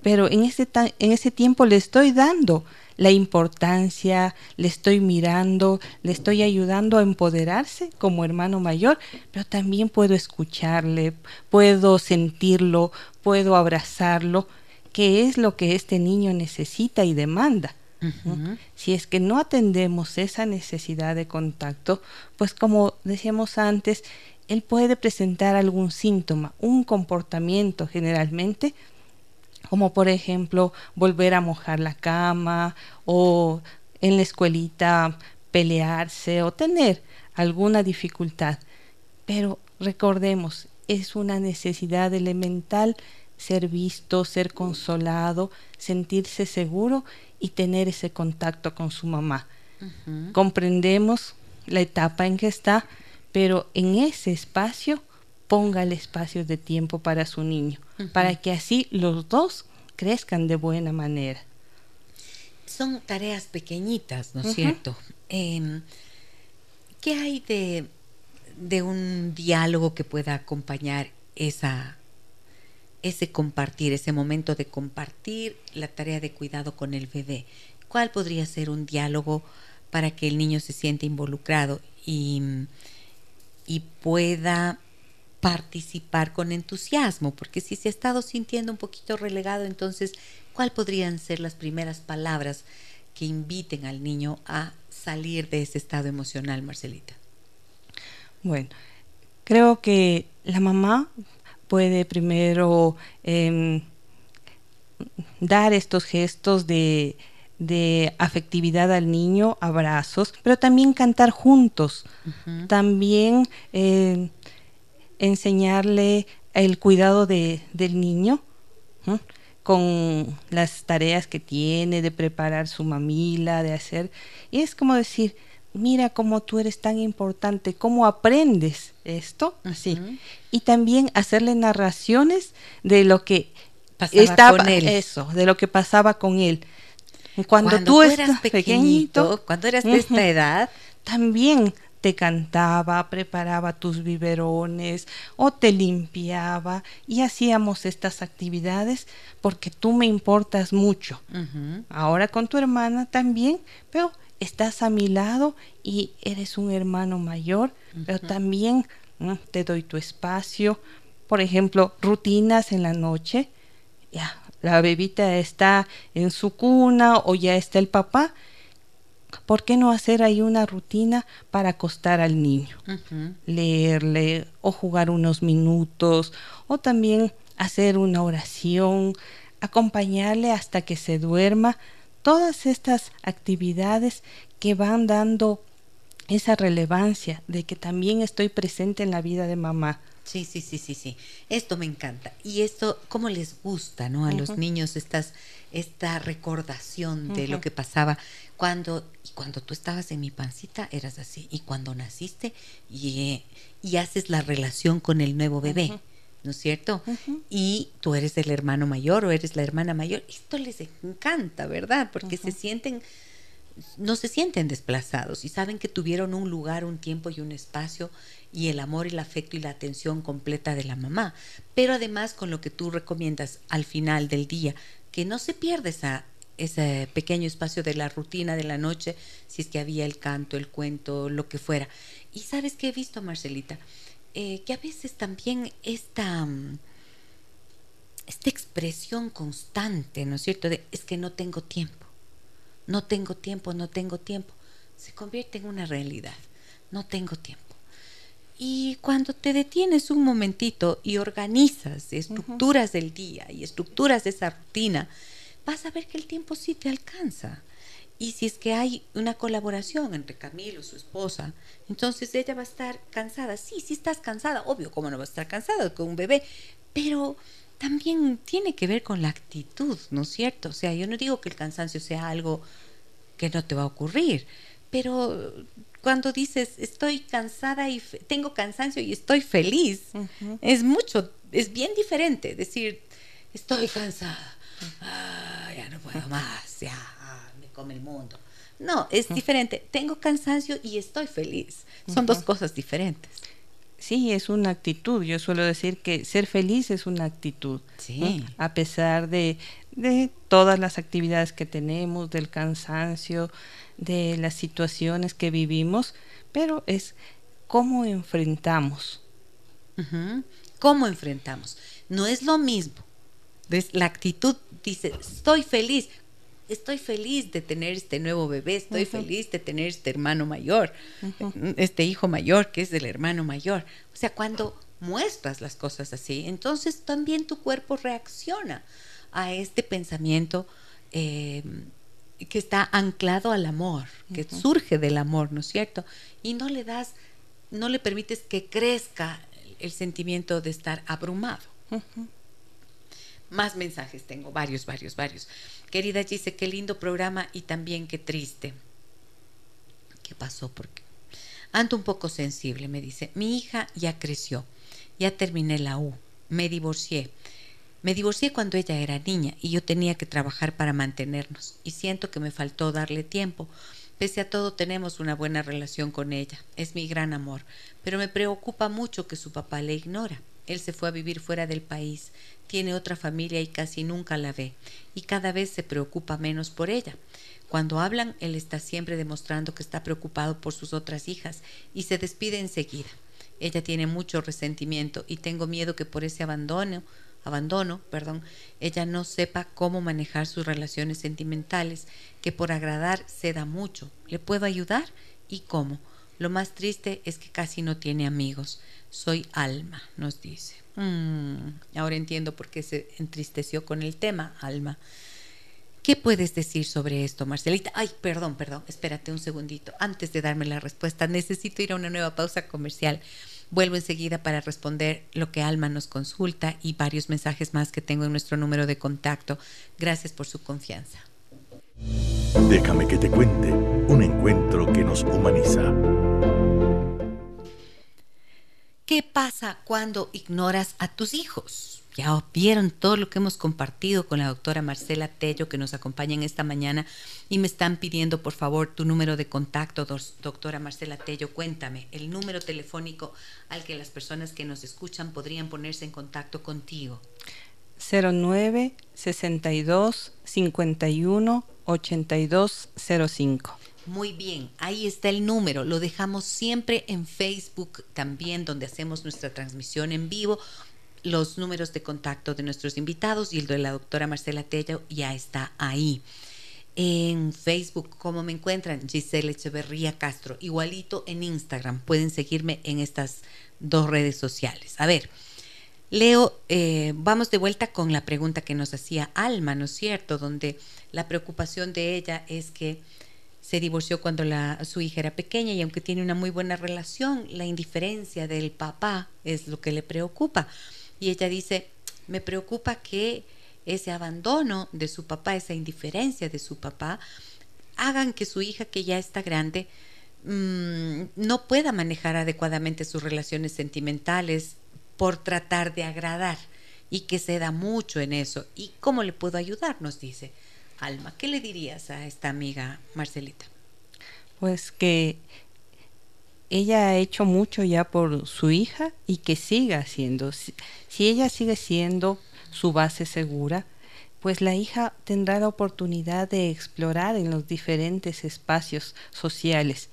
pero en ese, en ese tiempo le estoy dando la importancia, le estoy mirando, le estoy ayudando a empoderarse como hermano mayor, pero también puedo escucharle, puedo sentirlo, puedo abrazarlo, que es lo que este niño necesita y demanda. Si es que no atendemos esa necesidad de contacto, pues como decíamos antes, él puede presentar algún síntoma, un comportamiento generalmente, como por ejemplo volver a mojar la cama o en la escuelita pelearse o tener alguna dificultad. Pero recordemos, es una necesidad elemental ser visto, ser consolado, sentirse seguro y tener ese contacto con su mamá. Comprendemos la etapa en que está, pero en ese espacio ponga el espacio de tiempo para su niño, para que así los dos crezcan de buena manera. Son tareas pequeñitas, ¿no es cierto? Em, ¿Qué hay de, de un diálogo que pueda acompañar esa ese compartir, ese momento de compartir la tarea de cuidado con el bebé. ¿Cuál podría ser un diálogo para que el niño se sienta involucrado y, y pueda participar con entusiasmo? Porque si se ha estado sintiendo un poquito relegado, entonces, ¿cuál podrían ser las primeras palabras que inviten al niño a salir de ese estado emocional, Marcelita? Bueno, creo que la mamá puede primero em, dar estos gestos de, de afectividad al niño, abrazos, pero también cantar juntos, también eh, enseñarle el cuidado de, del niño con las tareas que tiene, de preparar su mamila, de hacer, y es como decir, mira cómo tú eres tan importante, cómo aprendes esto, así. Y también hacerle narraciones de lo que estaba con él. eso, de lo que pasaba con él. Cuando, tú, eras pequeñito, cuando eras de esta edad, también te cantaba, preparaba tus biberones o te limpiaba y hacíamos estas actividades porque tú me importas mucho. Ahora con tu hermana también, pero estás a mi lado y eres un hermano mayor, pero también te doy tu espacio. Por ejemplo, rutinas en la noche. Ya, la bebita está en su cuna o ya está el papá. ¿Por qué no hacer ahí una rutina para acostar al niño? Leerle o jugar unos minutos o también hacer una oración, acompañarle hasta que se duerma todas estas actividades que van dando esa relevancia de que también estoy presente en la vida de mamá. Sí, sí, sí, sí, sí. Esto me encanta. Y esto, ¿cómo les gusta, no? A los niños estas, esta recordación de lo que pasaba cuando, cuando tú estabas en mi pancita, eras así. Y cuando naciste, y, y haces la relación con el nuevo bebé. ¿no es cierto? Y tú eres el hermano mayor o eres la hermana mayor. Esto les encanta, ¿verdad? Porque se sienten, no se sienten desplazados y saben que tuvieron un lugar, un tiempo y un espacio y el amor, el afecto y la atención completa de la mamá. Pero además con lo que tú recomiendas al final del día, que no se pierda esa, ese pequeño espacio de la rutina de la noche, si es que había el canto, el cuento, lo que fuera. Y sabes que he visto, Marcelita, eh, que a veces también esta, mm, esta expresión constante, ¿no es cierto?, de es que no tengo tiempo, no tengo tiempo, no tengo tiempo, se convierte en una realidad, no tengo tiempo. Y cuando te detienes un momentito y organizas estructuras del día y estructuras de esa rutina, vas a ver que el tiempo sí te alcanza. Y si es que hay una colaboración entre Camilo, su esposa, entonces ella va a estar cansada. Sí, sí estás cansada, obvio, ¿cómo no va a estar cansada con un bebé? Pero también tiene que ver con la actitud, ¿no es cierto? O sea, yo no digo que el cansancio sea algo que no te va a ocurrir, pero cuando dices estoy cansada y tengo cansancio y estoy feliz, es mucho, es bien diferente decir estoy cansada, ah, ya no puedo más, ya come el mundo. No, es diferente. Tengo cansancio y estoy feliz. Son dos cosas diferentes. Sí, es una actitud. Yo suelo decir que ser feliz es una actitud. Sí. A pesar de, de todas las actividades que tenemos, del cansancio, de las situaciones que vivimos, pero es cómo enfrentamos. ¿Cómo enfrentamos? No es lo mismo. La actitud dice, estoy feliz estoy feliz de tener este nuevo bebé, estoy feliz de tener este hermano mayor, este hijo mayor que es del hermano mayor. O sea, cuando muestras las cosas así, entonces también tu cuerpo reacciona a este pensamiento eh, que está anclado al amor, que surge del amor, ¿no es cierto? Y no le das, no le permites que crezca el sentimiento de estar abrumado. Más mensajes tengo, varios, varios, varios. Querida Gise, qué lindo programa y también qué triste. ¿Qué pasó? Porque ando un poco sensible, me dice. Mi hija ya creció, ya terminé la U, me divorcié. Me divorcié cuando ella era niña y yo tenía que trabajar para mantenernos y siento que me faltó darle tiempo. Pese a todo tenemos una buena relación con ella, es mi gran amor, pero me preocupa mucho que su papá le ignora. Él se fue a vivir fuera del país, tiene otra familia y casi nunca la ve, y cada vez se preocupa menos por ella. Cuando hablan, él está siempre demostrando que está preocupado por sus otras hijas y se despide enseguida. Ella tiene mucho resentimiento y tengo miedo que por ese abandono, abandono, perdón, ella no sepa cómo manejar sus relaciones sentimentales, que por agradar se da mucho. ¿Le puedo ayudar? ¿Y cómo? Lo más triste es que casi no tiene amigos. Soy Alma, nos dice. Mm, ahora entiendo por qué se entristeció con el tema, Alma. ¿Qué puedes decir sobre esto, Marcelita? Ay, perdón, perdón, espérate un segundito. Antes de darme la respuesta, necesito ir a una nueva pausa comercial. Vuelvo enseguida para responder lo que Alma nos consulta y varios mensajes más que tengo en nuestro número de contacto. Gracias por su confianza. Déjame que te cuente un encuentro que nos humaniza. ¿Qué pasa cuando ignoras a tus hijos? Ya vieron todo lo que hemos compartido con la doctora Marcela Tello que nos acompaña en esta mañana y me están pidiendo por favor tu número de contacto, doctora Marcela Tello. Cuéntame el número telefónico al que las personas que nos escuchan podrían ponerse en contacto contigo. 09 62 51 8205. Muy bien, ahí está el número. Lo dejamos siempre en Facebook también, donde hacemos nuestra transmisión en vivo los números de contacto de nuestros invitados y el de la doctora Marcela Tello ya está ahí. En Facebook, ¿cómo me encuentran? Giselle Echeverría Castro. Igualito en Instagram. Pueden seguirme en estas dos redes sociales. A ver, Leo, eh, vamos de vuelta con la pregunta que nos hacía Alma, ¿no es cierto? Donde la preocupación de ella es que se divorció cuando la, su hija era pequeña y aunque tiene una muy buena relación, la indiferencia del papá es lo que le preocupa. Y ella dice, me preocupa que ese abandono de su papá, esa indiferencia de su papá, hagan que su hija, que ya está grande, mm, no pueda manejar adecuadamente sus relaciones sentimentales por tratar de agradar y que se da mucho en eso. ¿Y cómo le puedo ayudar? Nos dice Alma. ¿Qué le dirías a esta amiga Marcelita? Pues que ella ha hecho mucho ya por su hija y que siga haciendo. Si, ella sigue siendo su base segura, pues la hija tendrá la oportunidad de explorar en los diferentes espacios sociales.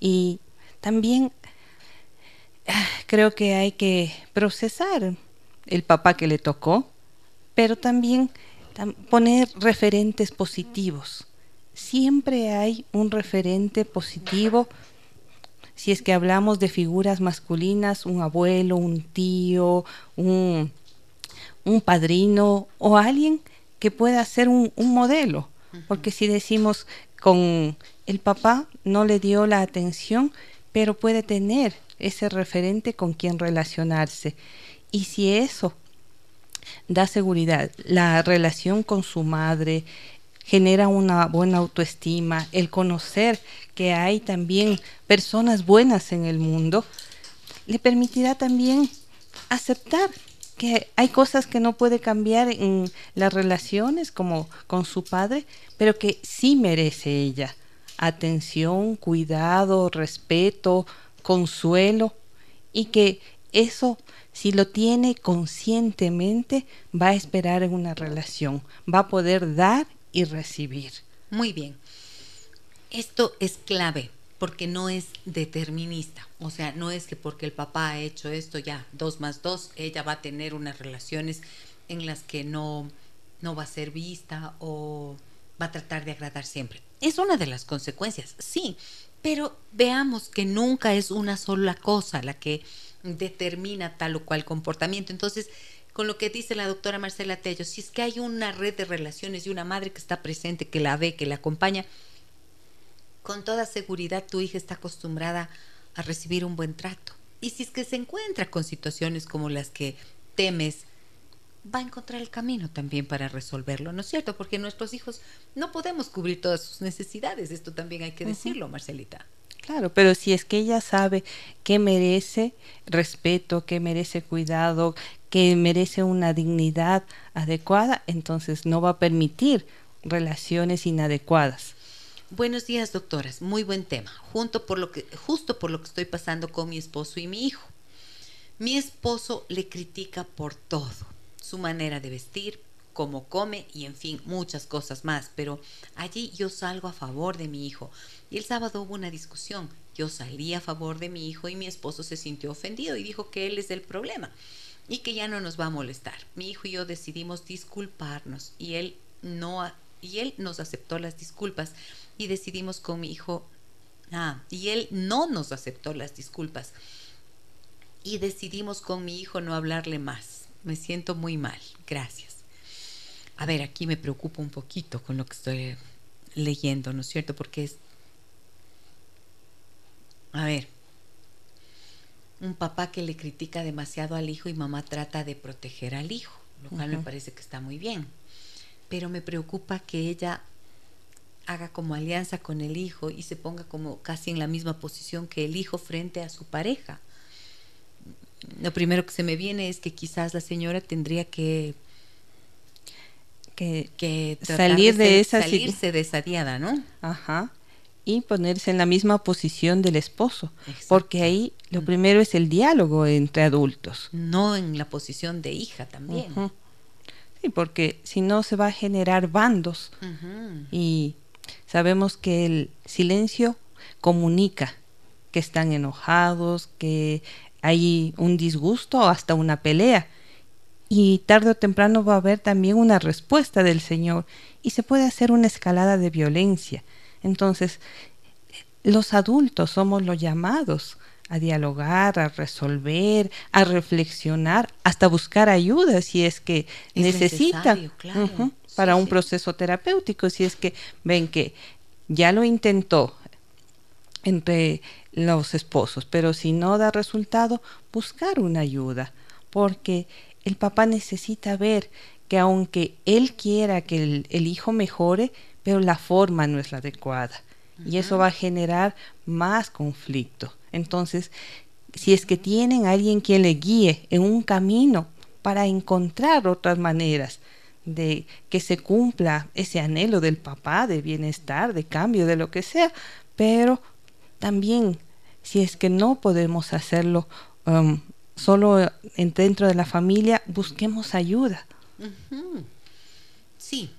Y también creo que hay que procesar el papá que le tocó, pero también poner referentes positivos. Siempre hay un referente positivo si es que hablamos de figuras masculinas, un abuelo, un tío, un, padrino o alguien que pueda ser un, un modelo. Porque si decimos con el papá no le dio la atención, pero puede tener ese referente con quien relacionarse. Y si eso da seguridad, la relación con su madre, genera una buena autoestima, el conocer que hay también personas buenas en el mundo, le permitirá también aceptar que hay cosas que no puede cambiar en las relaciones como con su padre, pero que sí merece ella. Atención, cuidado, respeto, consuelo y que eso si lo tiene conscientemente va a esperar en una relación, va a poder dar y recibir. Muy bien. Esto es clave porque no es determinista. O sea, no es que porque el papá ha hecho esto ya, dos más dos, ella va a tener unas relaciones en las que no, no va a ser vista o va a tratar de agradar siempre. Es una de las consecuencias, sí, pero veamos que nunca es una sola cosa la que determina tal o cual comportamiento. Entonces, con lo que dice la doctora Marcela Tello, si es que hay una red de relaciones y una madre que está presente, que la ve, que la acompaña, con toda seguridad tu hija está acostumbrada a recibir un buen trato. Y si es que se encuentra con situaciones como las que temes, va a encontrar el camino también para resolverlo, ¿no es cierto? Porque nuestros hijos no podemos cubrir todas sus necesidades, esto también hay que decirlo, Marcelita. Claro, pero si es que ella sabe que merece respeto, que merece cuidado, que merece una dignidad adecuada, entonces no va a permitir relaciones inadecuadas. Buenos días, doctoras. Muy buen tema. Junto por lo que, justo por lo que estoy pasando con mi esposo y mi hijo. Mi esposo le critica por todo. Su manera de vestir, cómo come y en fin, muchas cosas más. Pero allí yo salgo a favor de mi hijo. Y el sábado hubo una discusión. Yo salí a favor de mi hijo y mi esposo se sintió ofendido y dijo que él es el problema y que ya no nos va a molestar. Mi hijo y yo decidimos disculparnos y él no y él nos aceptó las disculpas y decidimos con mi hijo ah, y él no nos aceptó las disculpas y decidimos con mi hijo no hablarle más. Me siento muy mal. Gracias. a ver, aquí me preocupo un poquito con lo que estoy leyendo, ¿no es cierto? Porque es, a ver, un papá que le critica demasiado al hijo y mamá trata de proteger al hijo, lo cual me parece que está muy bien. Pero me preocupa que ella haga como alianza con el hijo y se ponga como casi en la misma posición que el hijo frente a su pareja. Lo primero que se me viene es que quizás la señora tendría que que, salir de, esa salirse de esa diada, ¿no? Ajá. Y ponerse en la misma posición del esposo, porque ahí lo primero es el diálogo entre adultos. No en la posición de hija también. Sí, porque si no se va a generar bandos y Sabemos que el silencio comunica que están enojados, que hay un disgusto o hasta una pelea. Y tarde o temprano va a haber también una respuesta del Señor y se puede hacer una escalada de violencia. Entonces, los adultos somos los llamados a dialogar, a resolver, a reflexionar, hasta buscar ayuda si es que necesita para un proceso terapéutico, si es que ven que ya lo intentó entre los esposos, pero si no da resultado, buscar una ayuda, porque el papá necesita ver que aunque él quiera que el, hijo mejore, pero la forma no es la adecuada. Y eso va a generar más conflicto. Entonces, si es que tienen a alguien quien le guíe en un camino para encontrar otras maneras de que se cumpla ese anhelo del papá de bienestar, de cambio, de lo que sea, pero también si es que no podemos hacerlo um, solo en, dentro de la familia, busquemos ayuda. Sí,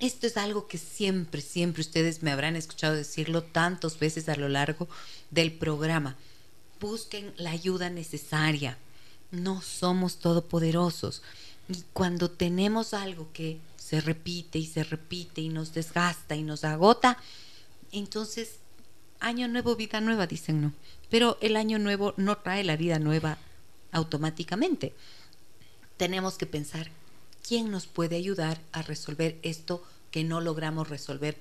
esto es algo que siempre, siempre ustedes me habrán escuchado decirlo tantas veces a lo largo del programa. Busquen la ayuda necesaria. No somos todopoderosos. Y cuando tenemos algo que se repite y se repite y nos desgasta y nos agota, entonces año nuevo, vida nueva, dicen no. Pero el año nuevo no trae la vida nueva automáticamente. Tenemos que pensar quién nos puede ayudar a resolver esto que no logramos resolver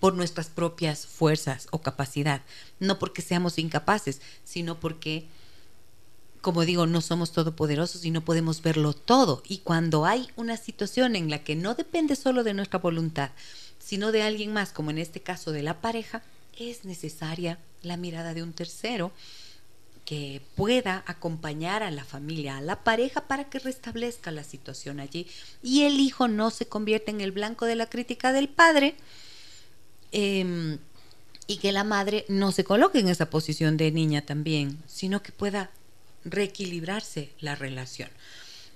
por nuestras propias fuerzas o capacidad. No porque seamos incapaces, sino porque como digo, no somos todopoderosos y no podemos verlo todo. Y cuando hay una situación en la que no depende solo de nuestra voluntad, sino de alguien más, como en este caso de la pareja, es necesaria la mirada de un tercero que pueda acompañar a la familia, a la pareja, para que restablezca la situación allí y el hijo no se convierta en el blanco de la crítica del padre em, y que la madre no se coloque en esa posición de niña también, sino que pueda reequilibrarse la relación.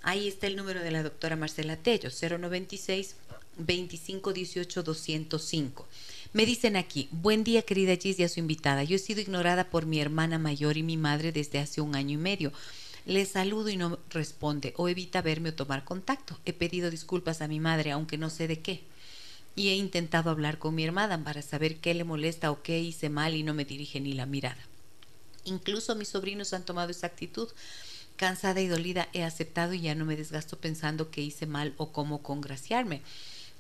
Ahí está el número de la doctora Marcela Tello, 096 2518 205. Me dicen aquí, buen día querida Gis y a su invitada. Yo he sido ignorada por mi hermana mayor y mi madre desde hace un año y medio. Le saludo y no responde o evita verme o tomar contacto. He pedido disculpas a mi madre, aunque no sé de qué. Y he intentado hablar con mi hermana para saber qué le molesta o qué hice mal y no me dirige ni la mirada. Incluso mis sobrinos han tomado esa actitud. Cansada y dolida he aceptado y ya no me desgasto pensando que hice mal o cómo congraciarme.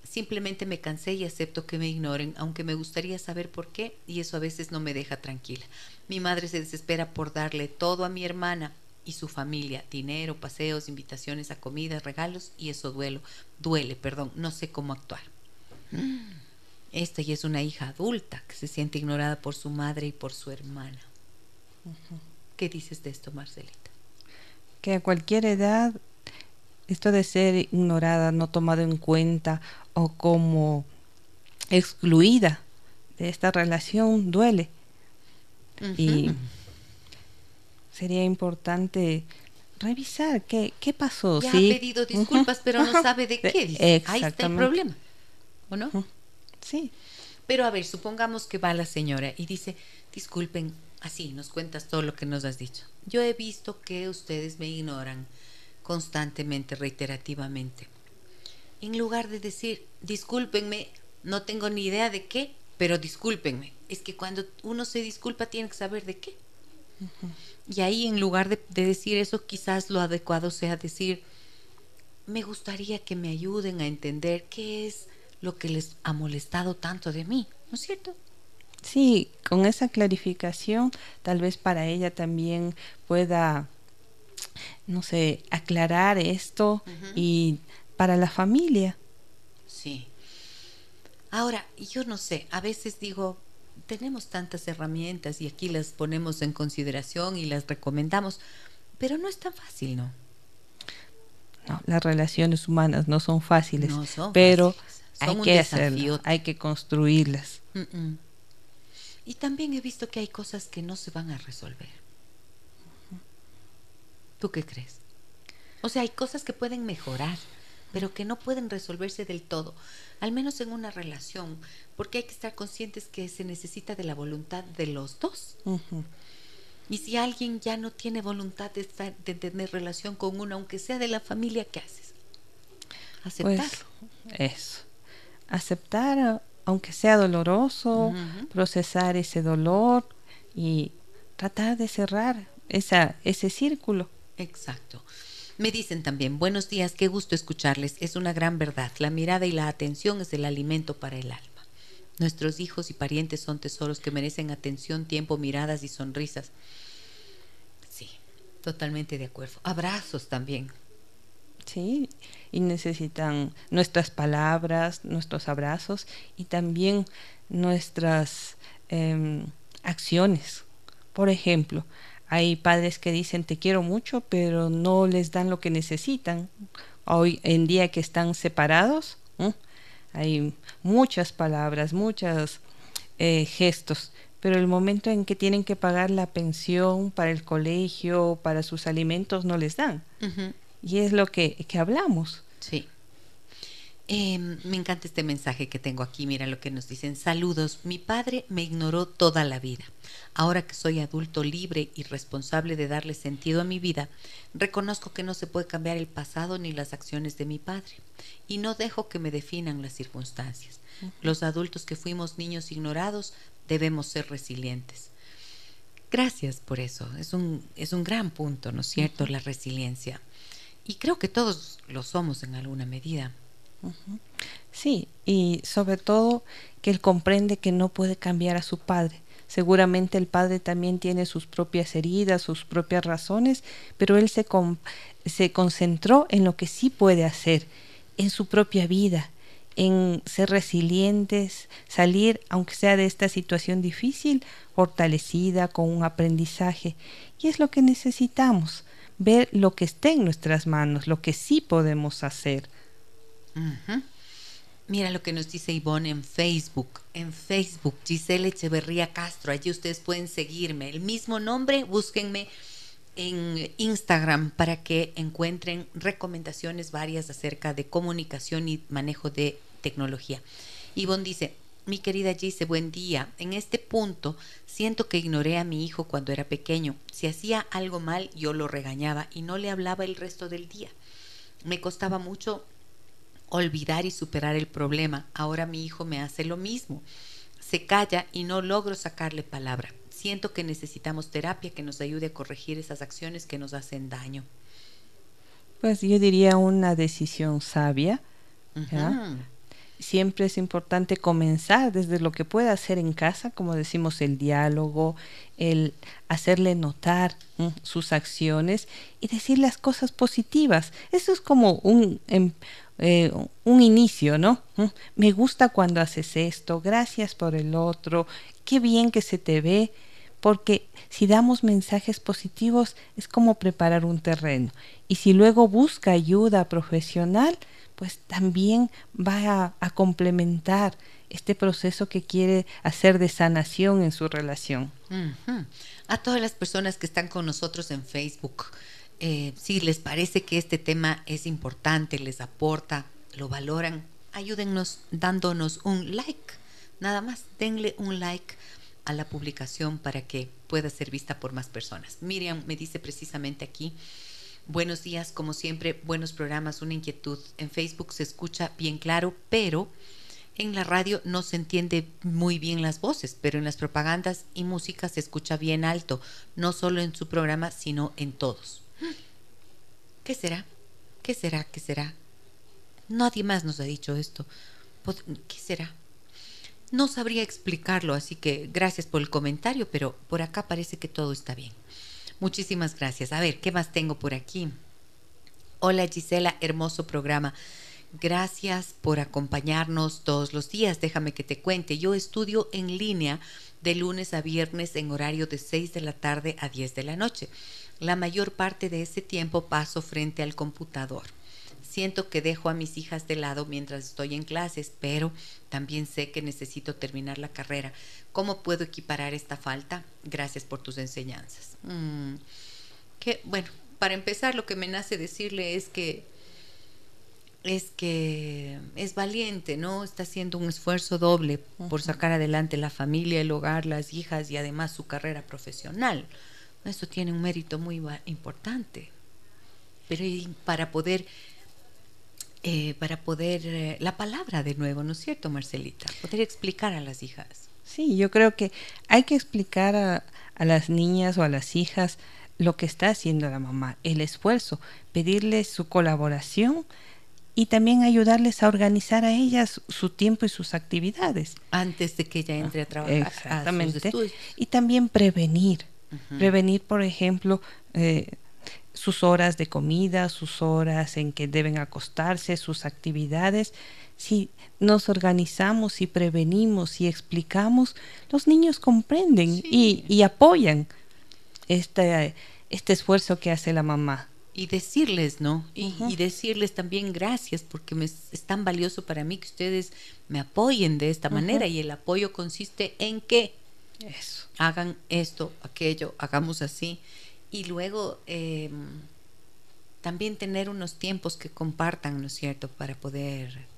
Simplemente me cansé y acepto que me ignoren, aunque me gustaría saber por qué y eso a veces no me deja tranquila. Mi madre se desespera por darle todo a mi hermana y su familia, dinero, paseos, invitaciones a comida, regalos y eso duelo, duele, perdón, no sé cómo actuar. Esta ya es una hija adulta que se siente ignorada por su madre y por su hermana. ¿Qué dices de esto, Marcelita? Que a cualquier edad esto de ser ignorada, no tomada en cuenta o como excluida de esta relación duele. Y sería importante revisar qué, qué pasó. Ya ha pedido disculpas, pero no sabe de qué. Dice. Ahí está el problema. ¿O no? Sí. Pero a ver, supongamos que va la señora y dice, disculpen, así nos cuentas todo lo que nos has dicho. Yo he visto que ustedes me ignoran constantemente, reiterativamente. En lugar de decir, discúlpenme, no tengo ni idea de qué, pero discúlpenme. Es que cuando uno se disculpa tiene que saber de qué. Y ahí en lugar de, decir eso, quizás lo adecuado sea decir, me gustaría que me ayuden a entender qué es lo que les ha molestado tanto de mí, ¿no es cierto? Sí, con esa clarificación tal vez para ella también pueda, no sé, aclarar esto y para la familia. Sí. Ahora, yo no sé, a veces digo, tenemos tantas herramientas y aquí las ponemos en consideración y las recomendamos, pero no es tan fácil, ¿no? No, las relaciones humanas no son fáciles, pero hay que hacerlo, hay que construirlas. Y también he visto que hay cosas que no se van a resolver. ¿Tú qué crees? O sea, hay cosas que pueden mejorar, pero que no pueden resolverse del todo, al menos en una relación, porque hay que estar conscientes que se necesita de la voluntad de los dos. Y si alguien ya no tiene voluntad de, de tener relación con uno, aunque sea de la familia, ¿qué haces? Aceptar. Pues, eso. Aceptar aunque sea doloroso, procesar ese dolor y tratar de cerrar esa, ese círculo. Exacto. Me dicen también, buenos días, qué gusto escucharles. Es una gran verdad. La mirada y la atención es el alimento para el alma. Nuestros hijos y parientes son tesoros que merecen atención, tiempo, miradas y sonrisas. Sí, totalmente de acuerdo. Abrazos también. Sí, y necesitan nuestras palabras, nuestros abrazos y también nuestras em, acciones. Por ejemplo, hay padres que dicen te quiero mucho, pero no les dan lo que necesitan. Hoy en día que están separados, hay muchas palabras, muchos eh, gestos, pero el momento en que tienen que pagar la pensión para el colegio, para sus alimentos, no les dan. Y es lo que, que hablamos. Sí. Em, me encanta este mensaje que tengo aquí. Mira lo que nos dicen. Saludos. Mi padre me ignoró toda la vida. Ahora que soy adulto libre y responsable de darle sentido a mi vida, reconozco que no se puede cambiar el pasado ni las acciones de mi padre. Y no dejo que me definan las circunstancias. Los adultos que fuimos niños ignorados debemos ser resilientes. Gracias por eso. Es un, es un gran punto, ¿no es cierto? La resiliencia. Y creo que todos lo somos en alguna medida. Sí, y sobre todo que él comprende que no puede cambiar a su padre. Seguramente el padre también tiene sus propias heridas, sus propias razones, pero él se, se concentró en lo que sí puede hacer, en su propia vida, en ser resilientes, salir, aunque sea de esta situación difícil, fortalecida, con un aprendizaje. Y es lo que necesitamos ver lo que esté en nuestras manos, lo que sí podemos hacer. Mira lo que nos dice Ivonne en Facebook. En Facebook, Giselle Echeverría Castro. Allí ustedes pueden seguirme. El mismo nombre, búsquenme en Instagram para que encuentren recomendaciones varias acerca de comunicación y manejo de tecnología. Ivonne dice, mi querida Gise, buen día. En este punto siento que ignoré a mi hijo cuando era pequeño. Si hacía algo mal, yo lo regañaba y no le hablaba el resto del día. Me costaba mucho olvidar y superar el problema. Ahora mi hijo me hace lo mismo. Se calla y no logro sacarle palabra. Siento que necesitamos terapia que nos ayude a corregir esas acciones que nos hacen daño. Pues yo diría una decisión sabia siempre es importante comenzar desde lo que pueda hacer en casa, como decimos, el diálogo, el hacerle notar sus acciones y decir las cosas positivas. Eso es como un, em, eh, un inicio, ¿no? Me gusta cuando haces esto, gracias por el otro, qué bien que se te ve, porque si damos mensajes positivos es como preparar un terreno. Y si luego busca ayuda profesional, pues también va a, complementar este proceso que quiere hacer de sanación en su relación. A todas las personas que están con nosotros en Facebook, eh, si les parece que este tema es importante, les aporta, lo valoran, ayúdennos dándonos un like. Nada más, denle un like a la publicación para que pueda ser vista por más personas. Miriam me dice precisamente aquí, Buenos días, como siempre, buenos programas, una inquietud. En Facebook se escucha bien claro, pero en la radio no se entiende muy bien las voces, pero en las propagandas y música se escucha bien alto, no solo en su programa, sino en todos. ¿Qué será? ¿Qué será? ¿Qué será? Nadie más nos ha dicho esto. ¿Qué será? No sabría explicarlo, así que gracias por el comentario, pero por acá parece que todo está bien. Muchísimas gracias. A ver, ¿qué más tengo por aquí? Hola Gisela, hermoso programa. Gracias por acompañarnos todos los días. Déjame que te cuente. Yo estudio en línea de lunes a viernes en horario de 6 de la tarde a 10 de la noche. La mayor parte de ese tiempo paso frente al computador. Siento que dejo a mis hijas de lado mientras estoy en clases, pero también sé que necesito terminar la carrera. ¿Cómo puedo equiparar esta falta? Gracias por tus enseñanzas. Mm, que, bueno, para empezar, lo que me nace decirle es que es que es valiente, ¿no? Está haciendo un esfuerzo doble por sacar adelante la familia, el hogar, las hijas y además su carrera profesional. Eso tiene un mérito muy importante. Pero para poder, eh, para poder, eh, la palabra de nuevo, ¿no es cierto, Marcelita? Poder explicar a las hijas. Sí, yo creo que hay que explicar a, a las niñas o a las hijas lo que está haciendo la mamá, el esfuerzo, pedirles su colaboración y también ayudarles a organizar a ellas su tiempo y sus actividades. Antes de que ella entre a trabajar. Exactamente. y también prevenir. Prevenir, por ejemplo, eh, sus horas de comida, sus horas en que deben acostarse, sus actividades. Si nos organizamos y prevenimos y explicamos, los niños comprenden y, y, apoyan este, este esfuerzo que hace la mamá. Y decirles, ¿no? Y, decirles también gracias porque me, es tan valioso para mí que ustedes me apoyen de esta manera y el apoyo consiste en que Eso. hagan esto, aquello, hagamos así y luego em, también tener unos tiempos que compartan, ¿no es cierto?, para poder...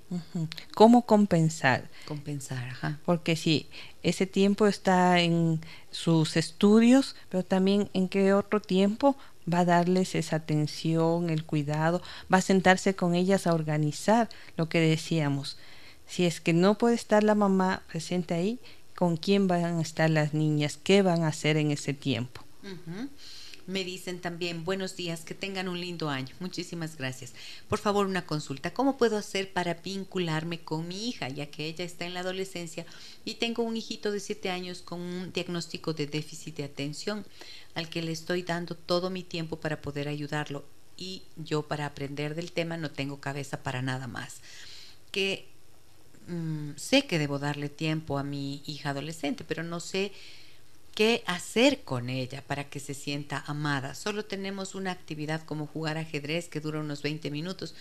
¿Cómo compensar? Compensar, ajá. Porque si ese tiempo está en sus estudios, pero también en qué otro tiempo va a darles esa atención, el cuidado, va a sentarse con ellas a organizar lo que decíamos. Si es que no puede estar la mamá presente ahí, ¿con quién van a estar las niñas? ¿Qué van a hacer en ese tiempo? Me dicen también, buenos días, que tengan un lindo año. Muchísimas gracias. Por favor, una consulta. ¿Cómo puedo hacer para vincularme con mi hija, ya que ella está en la adolescencia y tengo un hijito de 7 años con un diagnóstico de déficit de atención, al que le estoy dando todo mi tiempo para poder ayudarlo y yo para aprender del tema no tengo cabeza para nada más? Que mm, sé que debo darle tiempo a mi hija adolescente, pero no sé qué hacer con ella para que se sienta amada. Solo tenemos una actividad como jugar ajedrez que dura unos 20 minutos,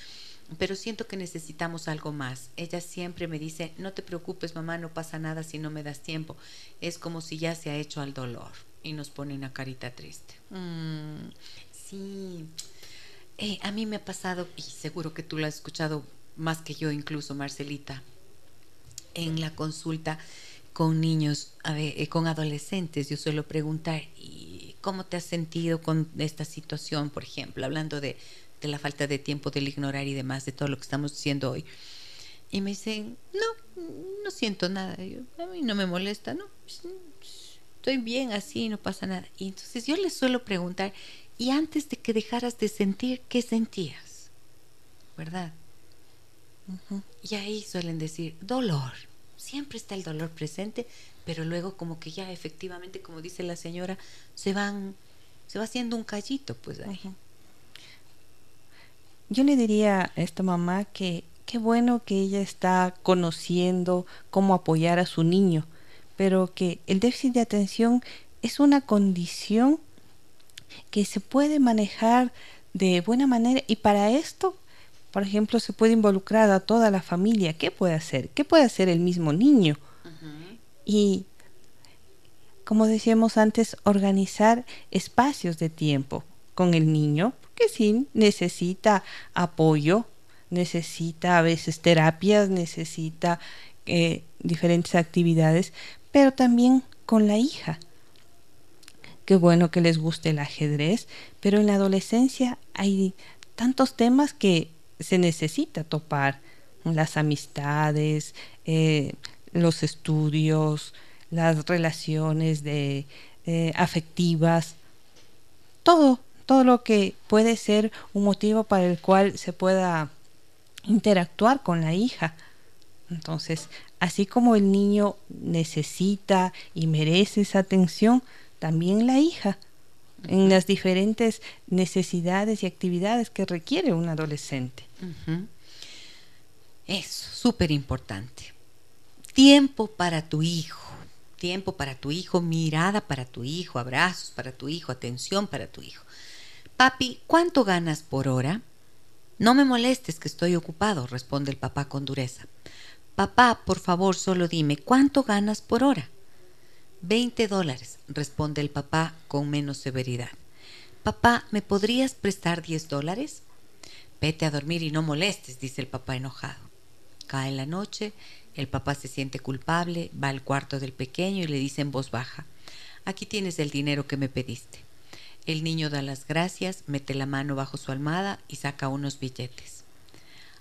pero siento que necesitamos algo más. Ella siempre me dice, no te preocupes mamá, no pasa nada si no me das tiempo. Es como si ya se ha hecho al dolor y nos pone una carita triste. Mm, sí, eh, a mí me ha pasado, y seguro que tú lo has escuchado más que yo incluso, Marcelita, en la consulta con niños, eh, con adolescentes, yo suelo preguntar, ¿y cómo te has sentido con esta situación, por ejemplo, hablando de, la falta de tiempo, del ignorar y demás, de todo lo que estamos diciendo hoy? Y me dicen, no, no siento nada, a mí no me molesta, no, estoy bien así, no pasa nada. Y entonces yo les suelo preguntar, ¿y antes de que dejaras de sentir, qué sentías? ¿Verdad? Y ahí suelen decir, dolor siempre está el dolor presente, pero luego como que ya efectivamente, como dice la señora, se van, se va haciendo un callito, pues ahí. Yo le diría a esta mamá que qué bueno que ella está conociendo cómo apoyar a su niño, pero que el déficit de atención es una condición que se puede manejar de buena manera y para esto por ejemplo, se puede involucrar a toda la familia. ¿Qué puede hacer? ¿Qué puede hacer el mismo niño? Y, como decíamos antes, organizar espacios de tiempo con el niño, porque sí, necesita apoyo, necesita a veces terapias, necesita eh, diferentes actividades, pero también con la hija. Qué bueno que les guste el ajedrez, pero en la adolescencia hay tantos temas que se necesita topar las amistades, eh, los estudios, las relaciones de, eh, afectivas, todo, todo lo que puede ser un motivo para el cual se pueda interactuar con la hija. Entonces, así como el niño necesita y merece esa atención, también la hija en las diferentes necesidades y actividades que requiere un adolescente. Eso, súper importante. Tiempo para tu hijo, tiempo para tu hijo, mirada para tu hijo, abrazos para tu hijo, atención para tu hijo. Papi, ¿cuánto ganas por hora? No me molestes que estoy ocupado, responde el papá con dureza. Papá, por favor, solo dime, ¿cuánto ganas por hora? Veinte dólares, responde el papá con menos severidad. Papá, ¿me podrías prestar diez dólares? Vete a dormir y no molestes, dice el papá enojado. Cae la noche, el papá se siente culpable, va al cuarto del pequeño y le dice en voz baja, aquí tienes el dinero que me pediste. El niño da las gracias, mete la mano bajo su almohada y saca unos billetes.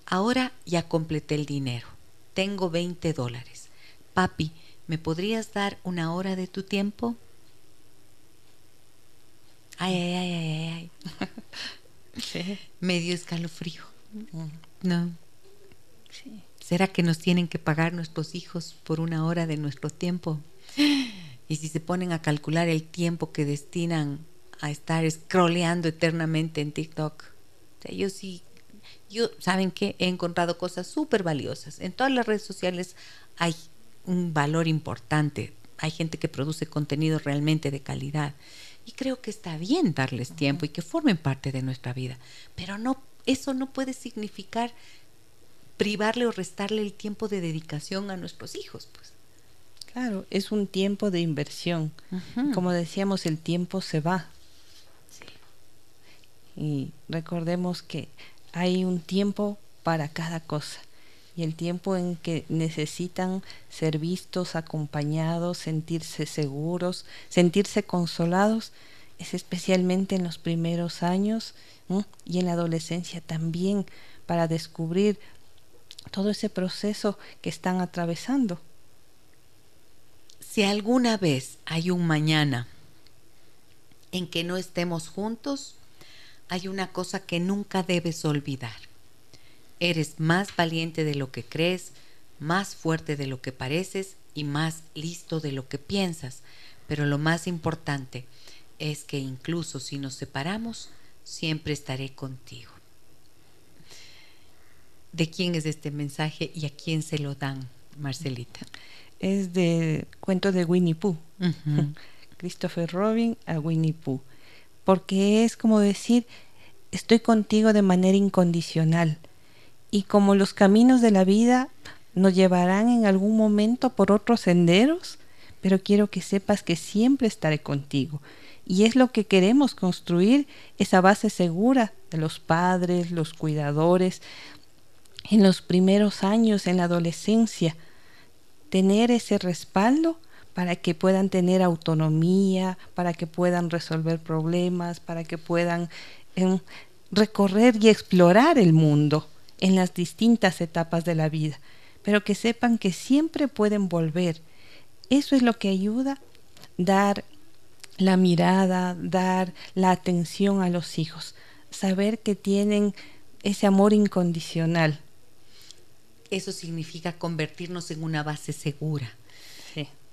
Ahora ya completé el dinero. Tengo veinte dólares. Papi, ¿me podrías dar una hora de tu tiempo? Ay, ay, ay, ay, ay. sí. Medio escalofrío. No. Sí. ¿Será que nos tienen que pagar nuestros hijos por una hora de nuestro tiempo? Y si se ponen a calcular el tiempo que destinan a estar scrolleando eternamente en TikTok, yo sí, yo, ¿saben que He encontrado cosas súper valiosas. En todas las redes sociales hay un valor importante. Hay gente que produce contenido realmente de calidad. Y creo que está bien darles tiempo y que formen parte de nuestra vida. Pero no, eso no puede significar privarle o restarle el tiempo de dedicación a nuestros hijos, pues. Claro, es un tiempo de inversión. Como decíamos, el tiempo se va. Y recordemos que hay un tiempo para cada cosa y el tiempo en que necesitan ser vistos, acompañados, sentirse seguros, sentirse consolados, es especialmente en los primeros años y en la adolescencia también para descubrir todo ese proceso que están atravesando. Si alguna vez hay un mañana en que no estemos juntos, hay una cosa que nunca debes olvidar Eres más valiente de lo que crees, más fuerte de lo que pareces y más listo de lo que piensas. Pero lo más importante es que incluso si nos separamos, siempre estaré contigo. ¿De quién es este mensaje y a quién se lo dan, Marcelita? Es de cuento de Winnie Pooh. Christopher Robin a Winnie Pooh. Porque es como decir, estoy contigo de manera incondicional y como los caminos de la vida nos llevarán en algún momento por otros senderos, pero quiero que sepas que siempre estaré contigo. Y es lo que queremos construir, esa base segura de los padres, los cuidadores, en los primeros años, en la adolescencia, tener ese respaldo para que puedan tener autonomía, para que puedan resolver problemas, para que puedan em, recorrer y explorar el mundo en las distintas etapas de la vida, pero que sepan que siempre pueden volver. Eso es lo que ayuda dar la mirada, dar la atención a los hijos, saber que tienen ese amor incondicional. Eso significa convertirnos en una base segura.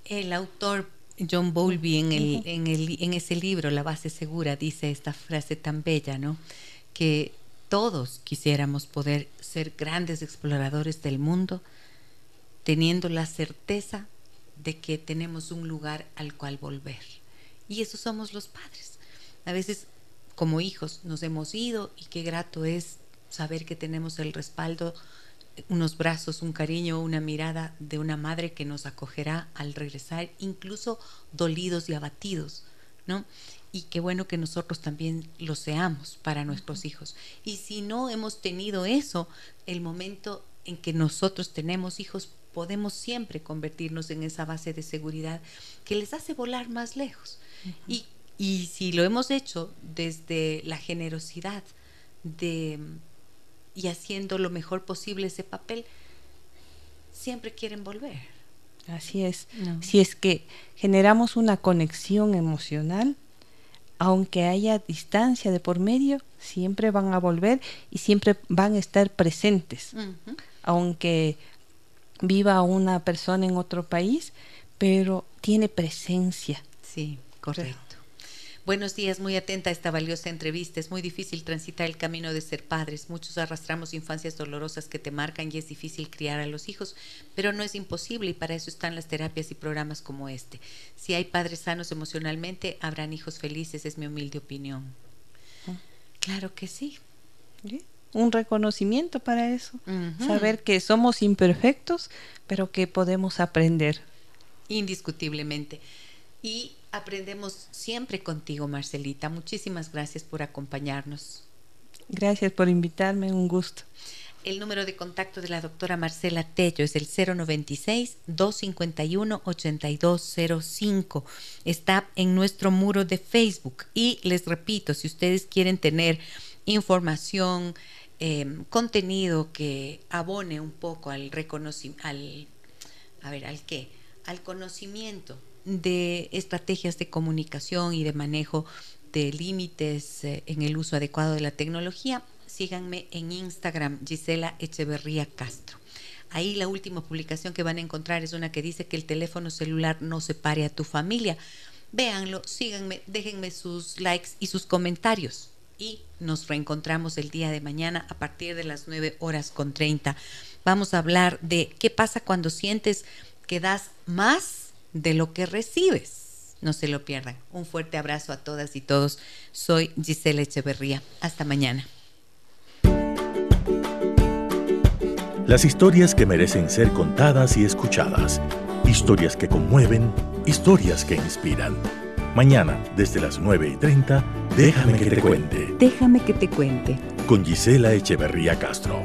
El autor John Bowlby en, el, en, el, en ese libro, La base segura, dice esta frase tan bella, ¿no? Que todos quisiéramos poder ser grandes exploradores del mundo, teniendo la certeza de que tenemos un lugar al cual volver. Y eso somos los padres. A veces como hijos nos hemos ido y qué grato es saber que tenemos el respaldo, unos brazos, un cariño, una mirada de una madre que nos acogerá al regresar, incluso dolidos y abatidos, ¿no? Y qué bueno que nosotros también lo seamos para nuestros hijos. Y si no hemos tenido eso, el momento en que nosotros tenemos hijos, podemos siempre convertirnos en esa base de seguridad que les hace volar más lejos. y, y, si lo hemos hecho desde la generosidad de, y haciendo lo mejor posible ese papel, siempre quieren volver. Así es. Si es que generamos una conexión emocional, aunque haya distancia de por medio, siempre van a volver y siempre van a estar presentes. Aunque viva una persona en otro país, pero tiene presencia. Sí, correcto. Buenos días, muy atenta a esta valiosa entrevista. Es muy difícil transitar el camino de ser padres. Muchos arrastramos infancias dolorosas que te marcan y es difícil criar a los hijos, pero no es imposible y para eso están las terapias y programas como este. Si hay padres sanos emocionalmente, habrán hijos felices, es mi humilde opinión. Ah. Claro que sí. Un reconocimiento para eso. Saber que somos imperfectos, pero que podemos aprender. Indiscutiblemente. Y aprendemos siempre contigo, Marcelita. Muchísimas gracias por acompañarnos. Gracias por invitarme, un gusto. El número de contacto de la doctora Marcela Tello es el 096-251-8205. Está en nuestro muro de Facebook. Y les repito, si ustedes quieren tener información, em, contenido que abone un poco al reconocimiento, al, a ver, ¿al qué? Al conocimiento de estrategias de comunicación y de manejo de límites eh, en el uso adecuado de la tecnología, síganme en Instagram, Gisela Echeverría Castro. Ahí la última publicación que van a encontrar es una que dice que el teléfono celular no separe a tu familia. Véanlo, síganme, déjenme sus likes y sus comentarios. Y nos reencontramos el día de mañana a partir de las 9 horas con 30. Vamos a hablar de qué pasa cuando sientes que das más de lo que recibes. No se lo pierdan. Un fuerte abrazo a todas y todos. Soy Gisela Echeverría. Hasta mañana. Las historias que merecen ser contadas y escuchadas. Historias que conmueven, historias que inspiran. Mañana, desde las 9 y 30, déjame que te cuente. Déjame que te cuente. Con Gisela Echeverría Castro.